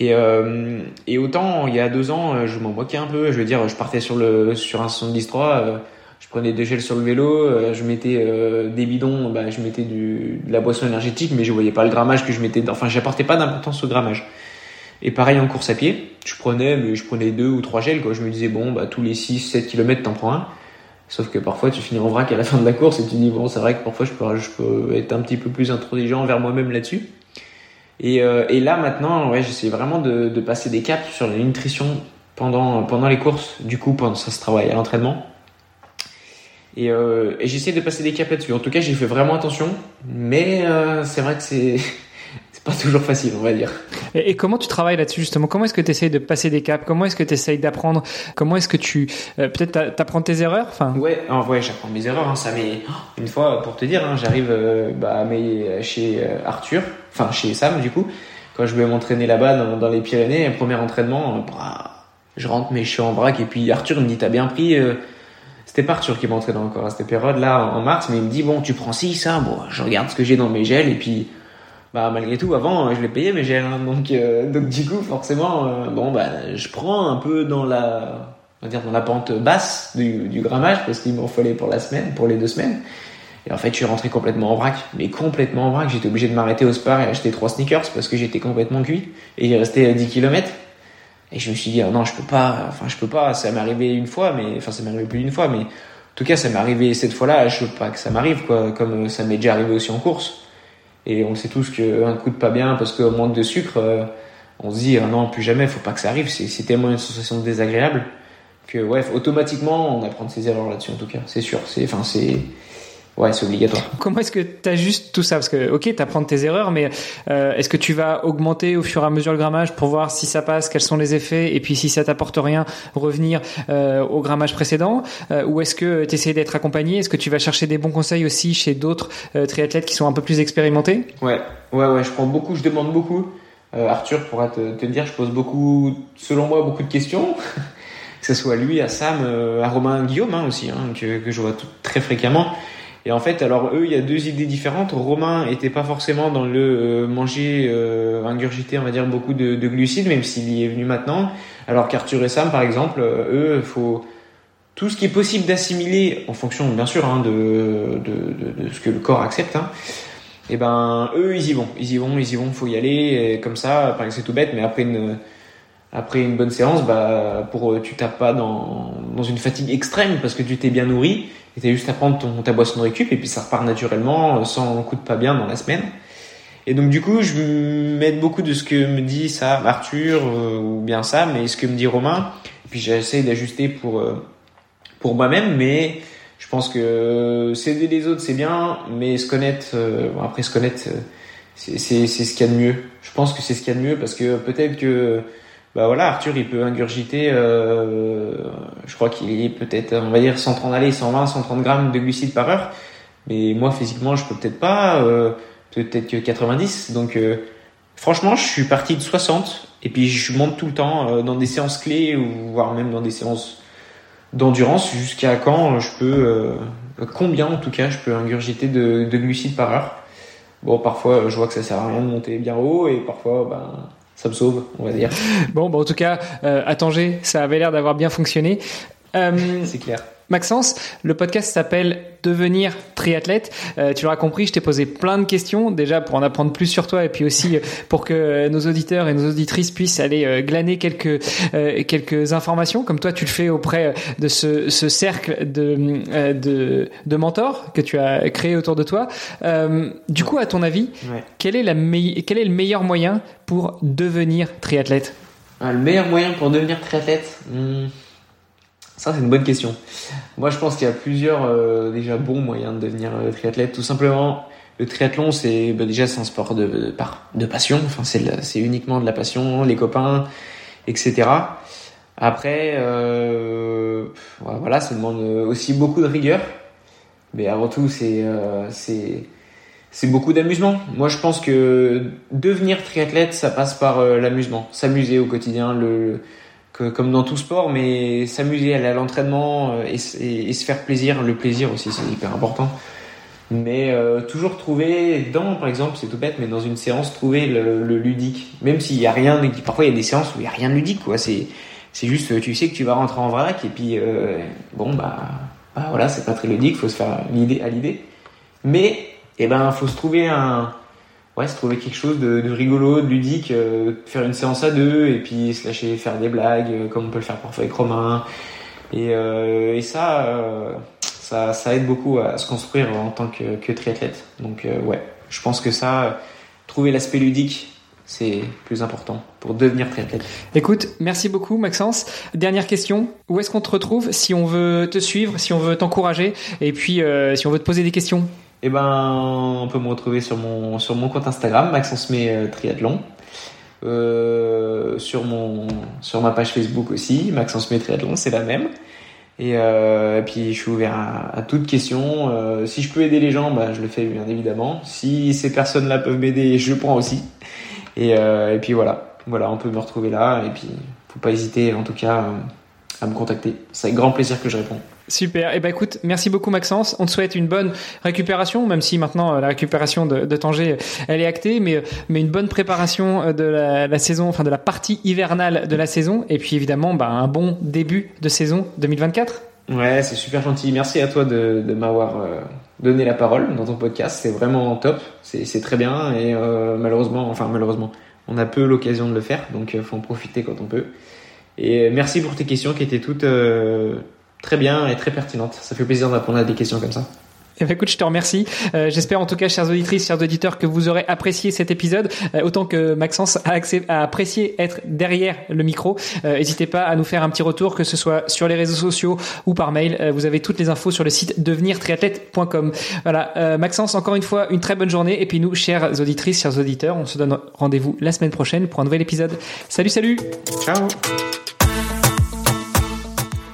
Et, euh, et autant il y a deux ans, euh, je m'en moquais un peu. Je veux dire, je partais sur le sur un 73, euh, je prenais des gels sur le vélo, euh, je mettais euh, des bidons, bah, je mettais du, de la boisson énergétique, mais je voyais pas le grammage que je mettais. Enfin, j'apportais pas d'importance au grammage. Et pareil en course à pied, je prenais, mais je prenais deux ou trois gels. Quoi. Je me disais bon, bah tous les 6-7 km t'en prends un. Sauf que parfois tu finis en vrac à la fin de la course et tu dis bon, c'est vrai que parfois je peux, je peux être un petit peu plus intransigeant envers moi-même là-dessus. Et, euh, et là maintenant, ouais, j'essaie vraiment de, passer des caps sur la nutrition pendant, pendant les courses. Du coup, pendant ça se travaille à l'entraînement. Et, euh, et j'essaie de passer des caps là-dessus. En tout cas, j'ai fait vraiment attention. Mais euh, c'est vrai que c'est pas toujours facile, on va dire. Et, comment tu travailles là-dessus justement? Comment est-ce que tu essayes de passer des caps? Comment est-ce que tu essayes d'apprendre? Comment est-ce que tu euh, peut-être t'apprends tes erreurs? Enfin. Ouais, oh, ouais, j'apprends mes erreurs. Hein, ça mais une fois pour te dire, hein, j'arrive euh, bah, chez euh, Arthur, enfin chez Sam du coup, quand je vais m'entraîner là-bas dans, dans, les Pyrénées, premier entraînement, bah, je rentre mais je suis en braque et puis Arthur me dit t'as bien pris. c'était pas Arthur qui m'entraînait encore à cette période-là en mars, mais il me dit bon tu prends ci ça, bon je regarde ce que j'ai dans mes gels et puis bah malgré tout avant je l'ai payé mais j'ai hein, donc euh, donc du coup forcément euh, bon bah je prends un peu dans la on va dire dans la pente basse du, du grammage parce qu'il m'en fallait pour la semaine pour les deux semaines. Et en fait je suis rentré complètement en vrac mais complètement en vrac. J'étais obligé de m'arrêter au spar et acheter trois sneakers parce que j'étais complètement cuit et il restait 10 km et je me suis dit oh non je peux pas enfin je peux pas ça m'est arrivé une fois mais enfin ça m'est arrivé plus d'une fois mais en tout cas ça m'est arrivé cette fois-là je veux pas que ça m'arrive quoi comme ça m'est déjà arrivé aussi en course et on sait tous qu'un coup de pas bien parce qu'on manque de sucre, euh, on se dit ah non, plus jamais, faut pas que ça arrive. C'est tellement une sensation désagréable que ouais, automatiquement on apprend de ses erreurs là-dessus en tout cas, c'est sûr. C'est enfin c'est Ouais, c'est obligatoire. Comment est-ce que tu ajustes tout ça? Parce que, ok, tu apprends tes erreurs, mais euh, est-ce que tu vas augmenter au fur et à mesure le grammage pour voir si ça passe, quels sont les effets, et puis si ça t'apporte rien, revenir euh, au grammage précédent? Euh, Ou est-ce que tu essaies d'être accompagné? Est-ce que tu vas chercher des bons conseils aussi chez d'autres triathlètes qui sont un peu plus expérimentés? Ouais, ouais, ouais, je prends beaucoup, je demande beaucoup. Arthur pourra te, te dire, je pose beaucoup, selon moi, beaucoup de questions. que ce soit lui, à Sam, à Romain Guillaume hein, aussi, hein, que, que je vois tout, très fréquemment. Et en fait, alors eux, il y a deux idées différentes. Romain était pas forcément dans le euh, manger, euh, ingurgiter, on va dire, beaucoup de, de glucides, même s'il y est venu maintenant. Alors qu'Arthur et Sam, par exemple, euh, eux, faut tout ce qui est possible d'assimiler, en fonction, bien sûr, hein, de, ce que le corps accepte. Hein, et eh ben, eux, ils y vont, ils y vont, ils y vont. Faut y aller, et comme ça. C'est tout bête, mais après une après une bonne séance, bah, pour tu tapes pas dans, dans une fatigue extrême parce que tu t'es bien nourri et t'as juste à prendre ton, ta boisson de récup et puis ça repart naturellement sans coup de pas bien dans la semaine. Et donc du coup, je m'aide beaucoup de ce que me dit ça Arthur euh, ou bien ça, mais ce que me dit Romain. Et puis j'essaie d'ajuster pour euh, pour moi-même, mais je pense que s'aider les autres c'est bien, mais se connaître, euh, bon, après se connaître, c'est ce qu'il y a de mieux. Je pense que c'est ce qu'il y a de mieux parce que peut-être que bah voilà, Arthur il peut ingurgiter, euh, je crois qu'il est peut-être, on va dire 130 allez, 120, 130 grammes de glucides par heure, mais moi physiquement je peux peut-être pas, euh, peut-être que 90. Donc euh, franchement, je suis parti de 60 et puis je monte tout le temps euh, dans des séances clés ou voire même dans des séances d'endurance jusqu'à quand je peux, euh, combien en tout cas je peux ingurgiter de, de glucides par heure? Bon, parfois je vois que ça sert à rien de monter bien haut et parfois ben ça me sauve, on va dire. Bon, bah en tout cas, euh, à Tanger, ça avait l'air d'avoir bien fonctionné. Euh, c'est clair. Maxence, le podcast s'appelle Devenir triathlète. Euh, tu l'auras compris, je t'ai posé plein de questions, déjà pour en apprendre plus sur toi et puis aussi euh, pour que nos auditeurs et nos auditrices puissent aller euh, glaner quelques quelques informations, comme toi tu le fais auprès de ce, ce cercle de, de, de mentors que tu as créé autour de toi. du coup, à ton avis, quel, est la quel est le meilleur moyen pour devenir triathlète? Ah, Le meilleur moyen pour devenir triathlète hmm. Ça, c'est une bonne question. Moi, je pense qu'il y a plusieurs euh, déjà bons moyens de devenir euh, triathlète. Tout simplement, le triathlon, c'est bah, déjà c'est un sport de, de, passion. Enfin, c'est uniquement de la passion, les copains, etc. Après, euh, voilà, ça demande aussi beaucoup de rigueur. Mais avant tout, c'est c'est beaucoup d'amusement. Moi, je pense que devenir triathlète, ça passe par l'amusement, s'amuser au quotidien, comme dans tout sport, mais s'amuser, aller à l'entraînement euh, et, se faire plaisir. Le plaisir aussi, c'est hyper important. Mais euh, toujours trouver dans, par exemple, c'est tout bête, mais dans une séance, trouver le, ludique. Même s'il y a rien, parfois il y a des séances où il y a rien de ludique, c'est juste, tu sais que tu vas rentrer en vrac et puis euh, bon bah, bah, voilà, c'est pas très ludique, faut se faire l'idée à l'idée. Mais eh ben, faut se trouver un, ouais, se trouver quelque chose de, rigolo, de ludique, euh, faire une séance à deux et puis se lâcher faire des blagues euh, comme on peut le faire parfois avec Romain. Et, euh, et ça, ça, ça aide beaucoup à se construire en tant que, que triathlète. Donc ouais, je pense que ça, trouver l'aspect ludique, c'est plus important pour devenir triathlète. Écoute, merci beaucoup Maxence. Dernière question, où est-ce qu'on te retrouve si on veut te suivre, si on veut t'encourager et puis si on veut te poser des questions? Eh ben, on peut me retrouver sur mon, sur mon compte Instagram, Maxence May euh, Triathlon. Euh, sur, mon, sur ma page Facebook aussi, Maxence May Triathlon, c'est la même. Et, euh, puis je suis ouvert à, toutes questions. Euh, si je peux aider les gens, bah, je le fais bien évidemment. Si ces personnes-là peuvent m'aider, je prends aussi. Et, et puis voilà, voilà, on peut me retrouver là. Et puis faut pas hésiter, en tout cas, à me contacter. C'est avec grand plaisir que je réponds. Super. Eh ben écoute, merci beaucoup Maxence. On te souhaite une bonne récupération, même si maintenant euh, la récupération de, de Tanger, elle est actée, mais mais une bonne préparation euh, de la, saison, enfin de la partie hivernale de la saison, et puis évidemment, bah, un bon début de saison 2024. Ouais, c'est super gentil. Merci à toi de, de m'avoir euh, donné la parole dans ton podcast. C'est vraiment top. C'est très bien et malheureusement, enfin malheureusement, on a peu l'occasion de le faire, donc faut en profiter quand on peut. Et merci pour tes questions qui étaient toutes très bien et très pertinente. Ça fait plaisir d'apprendre à des questions comme ça. Eh ben, écoute, je te remercie. Euh, j'espère en tout cas, chers auditrices, chers auditeurs, que vous aurez apprécié cet épisode euh, autant que Maxence a, a, apprécié être derrière le micro. Euh, n'hésitez pas à nous faire un petit retour, que ce soit sur les réseaux sociaux ou par mail. vous avez toutes les infos sur le site devenirtriathlète.com. Voilà, Maxence, encore une fois, une très bonne journée. Et puis nous, chères auditrices, chers auditeurs, on se donne rendez-vous la semaine prochaine pour un nouvel épisode. Salut, salut. Ciao.